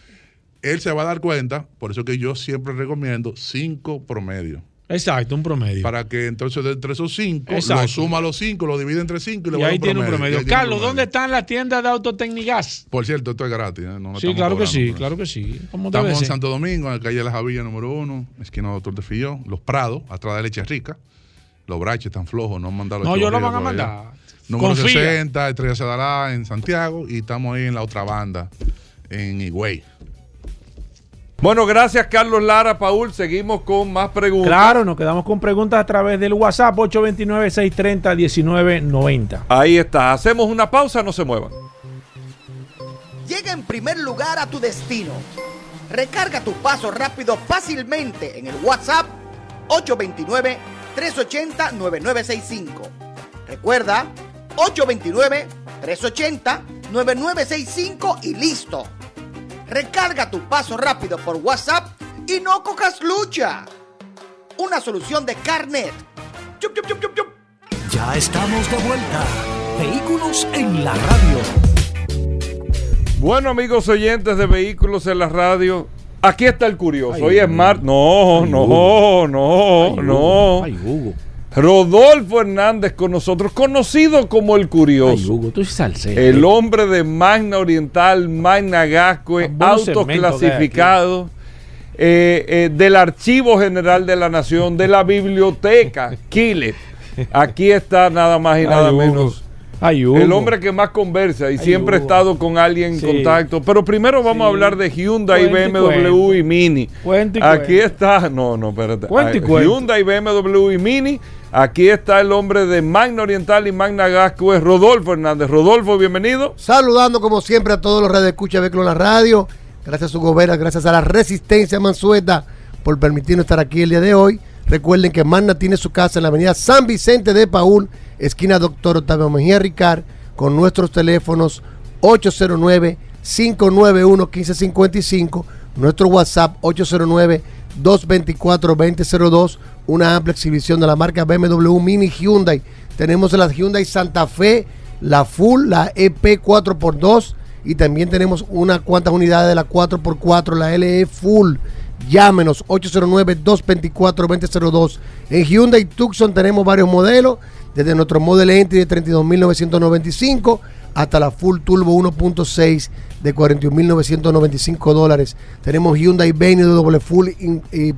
Él se va a dar cuenta, por eso que yo siempre recomiendo cinco promedios. Exacto, un promedio. Para que entonces de entre esos cinco, Exacto. lo suma a los cinco, lo divide entre cinco y le va a dar ahí tiene un promedio. tiene un Carlos, promedio. ¿dónde están las tiendas de Autotecnigas? Por cierto, esto es gratis. ¿eh? No Sí, claro que sí, claro que sí. ¿Cómo debe Estamos en ser? Santo Domingo, en la calle La Javilla número uno, esquina Doctor de Fillón, Los Prados, atrás de Leche Rica. Los braches están flojos, no han mandado No, yo lo van a mandar. Número Confía. 60, Estrella Cedalá en Santiago y estamos ahí en la otra banda, en Higüey. Bueno, gracias Carlos Lara, Paul. Seguimos con más preguntas. Claro, nos quedamos con preguntas a través del WhatsApp 829-630-1990. Ahí está. Hacemos una pausa, no se muevan. Llega en primer lugar a tu destino. Recarga tu paso rápido fácilmente en el WhatsApp 829-380-9965. Recuerda, 829-380-9965 y listo. Recarga tu paso rápido por WhatsApp y no cojas lucha. Una solución de Carnet. Chup, chup, chup, chup, chup. Ya estamos de vuelta. Vehículos en la radio. Bueno, amigos oyentes de Vehículos en la Radio, aquí está el curioso. Ay, Hoy es Hugo. mar... No, Ay, no, no, Ay, no. Hugo. Ay, Hugo. Rodolfo Hernández con nosotros, conocido como el curioso. Ay, Hugo, tú. El hombre de Magna Oriental, Magna Gascue, hay autoclasificado, eh, eh, del Archivo General de la Nación, de la Biblioteca, Kile. Aquí está nada más y nada menos. Ay. El hombre que más conversa y siempre ha estado con alguien en Sí. contacto. Pero primero vamos a hablar de Hyundai, BMW y Mini. Aquí está, no, no, espérate. Hyundai, BMW y Mini. Aquí está el hombre de Magna Oriental y Magna Gasco, es Rodolfo Hernández. Rodolfo, bienvenido. Saludando como siempre a todos los redes de la radio. Gracias a su gobierno, gracias a la Resistencia Mansueta por permitirnos estar aquí el día de hoy. Recuerden que Magna tiene su casa en la avenida San Vicente de Paul, esquina Doctor Octavio Mejía Ricard, con nuestros teléfonos 809-591-1555, nuestro WhatsApp 809-224-2002, una amplia exhibición de la marca BMW Mini Hyundai. Tenemos la Hyundai Santa Fe, la Full, la EP 4x2 y también tenemos unas cuantas unidades de la 4x4, la LE Full. Llámenos 809-224-2002. En Hyundai Tucson tenemos varios modelos, desde nuestro Model Entry de 32.995 hasta la Full Turbo 1.6 de 41.995 dólares. Tenemos Hyundai Venue de doble full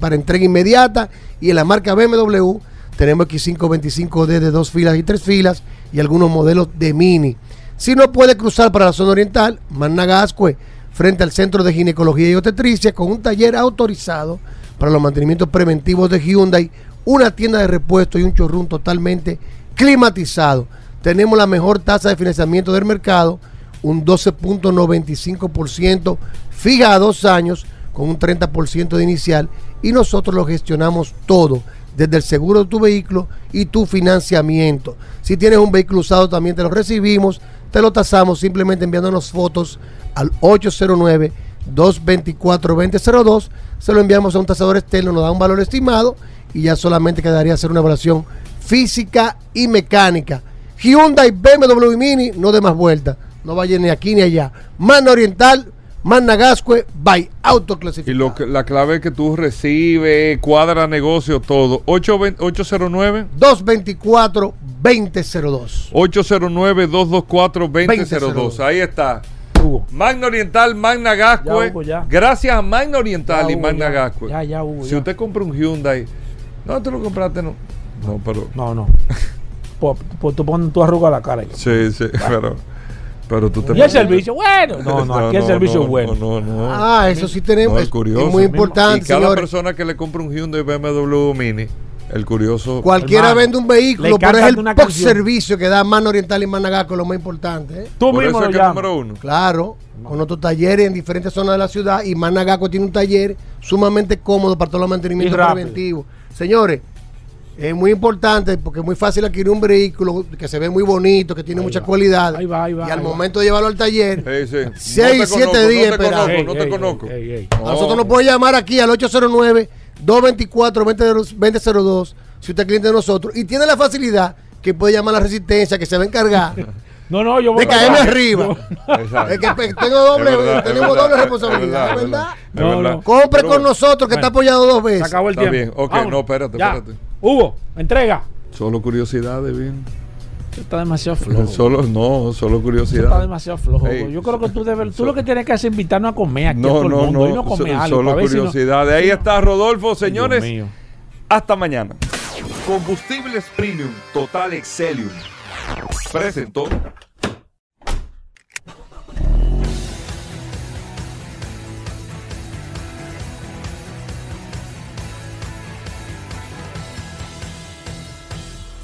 para entrega inmediata y en la marca BMW tenemos X525D de dos filas y tres filas y algunos modelos de Mini. Si no puede cruzar para la zona oriental, Managascue, frente al Centro de Ginecología y Obstetricia, con un taller autorizado para los mantenimientos preventivos de Hyundai, una tienda de repuesto y un showroom totalmente climatizado. Tenemos la mejor tasa de financiamiento del mercado, un 12.95% fija a dos años con un 30% de inicial y nosotros lo gestionamos todo, desde el seguro de tu vehículo y tu financiamiento. Si tienes un vehículo usado también te lo recibimos, te lo tasamos simplemente enviándonos fotos al 809-224-2002, se lo enviamos a un tasador externo, nos da un valor estimado y ya solamente quedaría hacer una evaluación física y mecánica. Hyundai, BMW y Mini, no de más vuelta. No vaya ni aquí ni allá. Mano Oriental, Magna Gascue, by Autoclasificado. Y lo que, la clave es que tú recibes, cuadra negocio, todo. 820 809 224-2002. 809-224-2002. Ahí está. Magna Oriental, Magna Gascue. Ya, Hugo, ya. Gracias a Magna Oriental Ya, y Hugo, Magna ya. Gascue. Ya, ya, Hugo, Si ya. usted compra un Hyundai, no, tú lo compraste, no. No, pero. No, no. Pues, pues tú pones tu arruga a la cara. Sí, sí, pero. Pero tú te. Y el servicio, bueno. No, no, aquí el servicio es bueno. No, no, no. Ah, eso sí tenemos. No, es, curioso. es muy importante, Y cada señores. persona que le compra un Hyundai BMW Mini, el curioso. Cualquiera Hermano, vende un vehículo, pero es el post canción. servicio que da Mano Oriental y Managaco, lo más importante. ¿eh? Tú Por mismo eso lo es que es llamas. número uno. Claro, con otros talleres en diferentes zonas de la ciudad y Managaco tiene un taller sumamente cómodo para todos los mantenimientos Y rápido. preventivos. Señores, es muy importante porque es muy fácil adquirir un vehículo que se ve muy bonito, que tiene mucha cualidad. Ahí va, ahí va, y al va. momento de llevarlo al taller, Sí, sí. seis, No te siete conozco, días No te esperando. conozco, no te conozco. ey, ey, ey. A nosotros nos puede llamar aquí al 809-224-2002 si usted es cliente de nosotros y tiene la facilidad que puede llamar a la resistencia que se va a encargar No, no, yo voy de caerme a- arriba. Exacto. Es que tengo doble, Es verdad, tenemos es verdad, doble es responsabilidad, verdad. Compre Pero con bueno, nosotros que está apoyado dos Se veces. acabó el Está tiempo. bien, ok, Vámonos. no, espérate, Ya. espérate. Hugo, entrega. Solo curiosidades, bien. Está demasiado flojo. Solo, no, solo curiosidad. está demasiado flojo. Yo creo que tú debes, tú lo que tienes que hacer es invitarnos a comer aquí a todo No, el no, mundo. no. y no comer so- algo. solo si no- curiosidades. Ahí está Rodolfo, señores. Dios mío. Hasta mañana. Combustibles Premium Total Excelium. Presentó.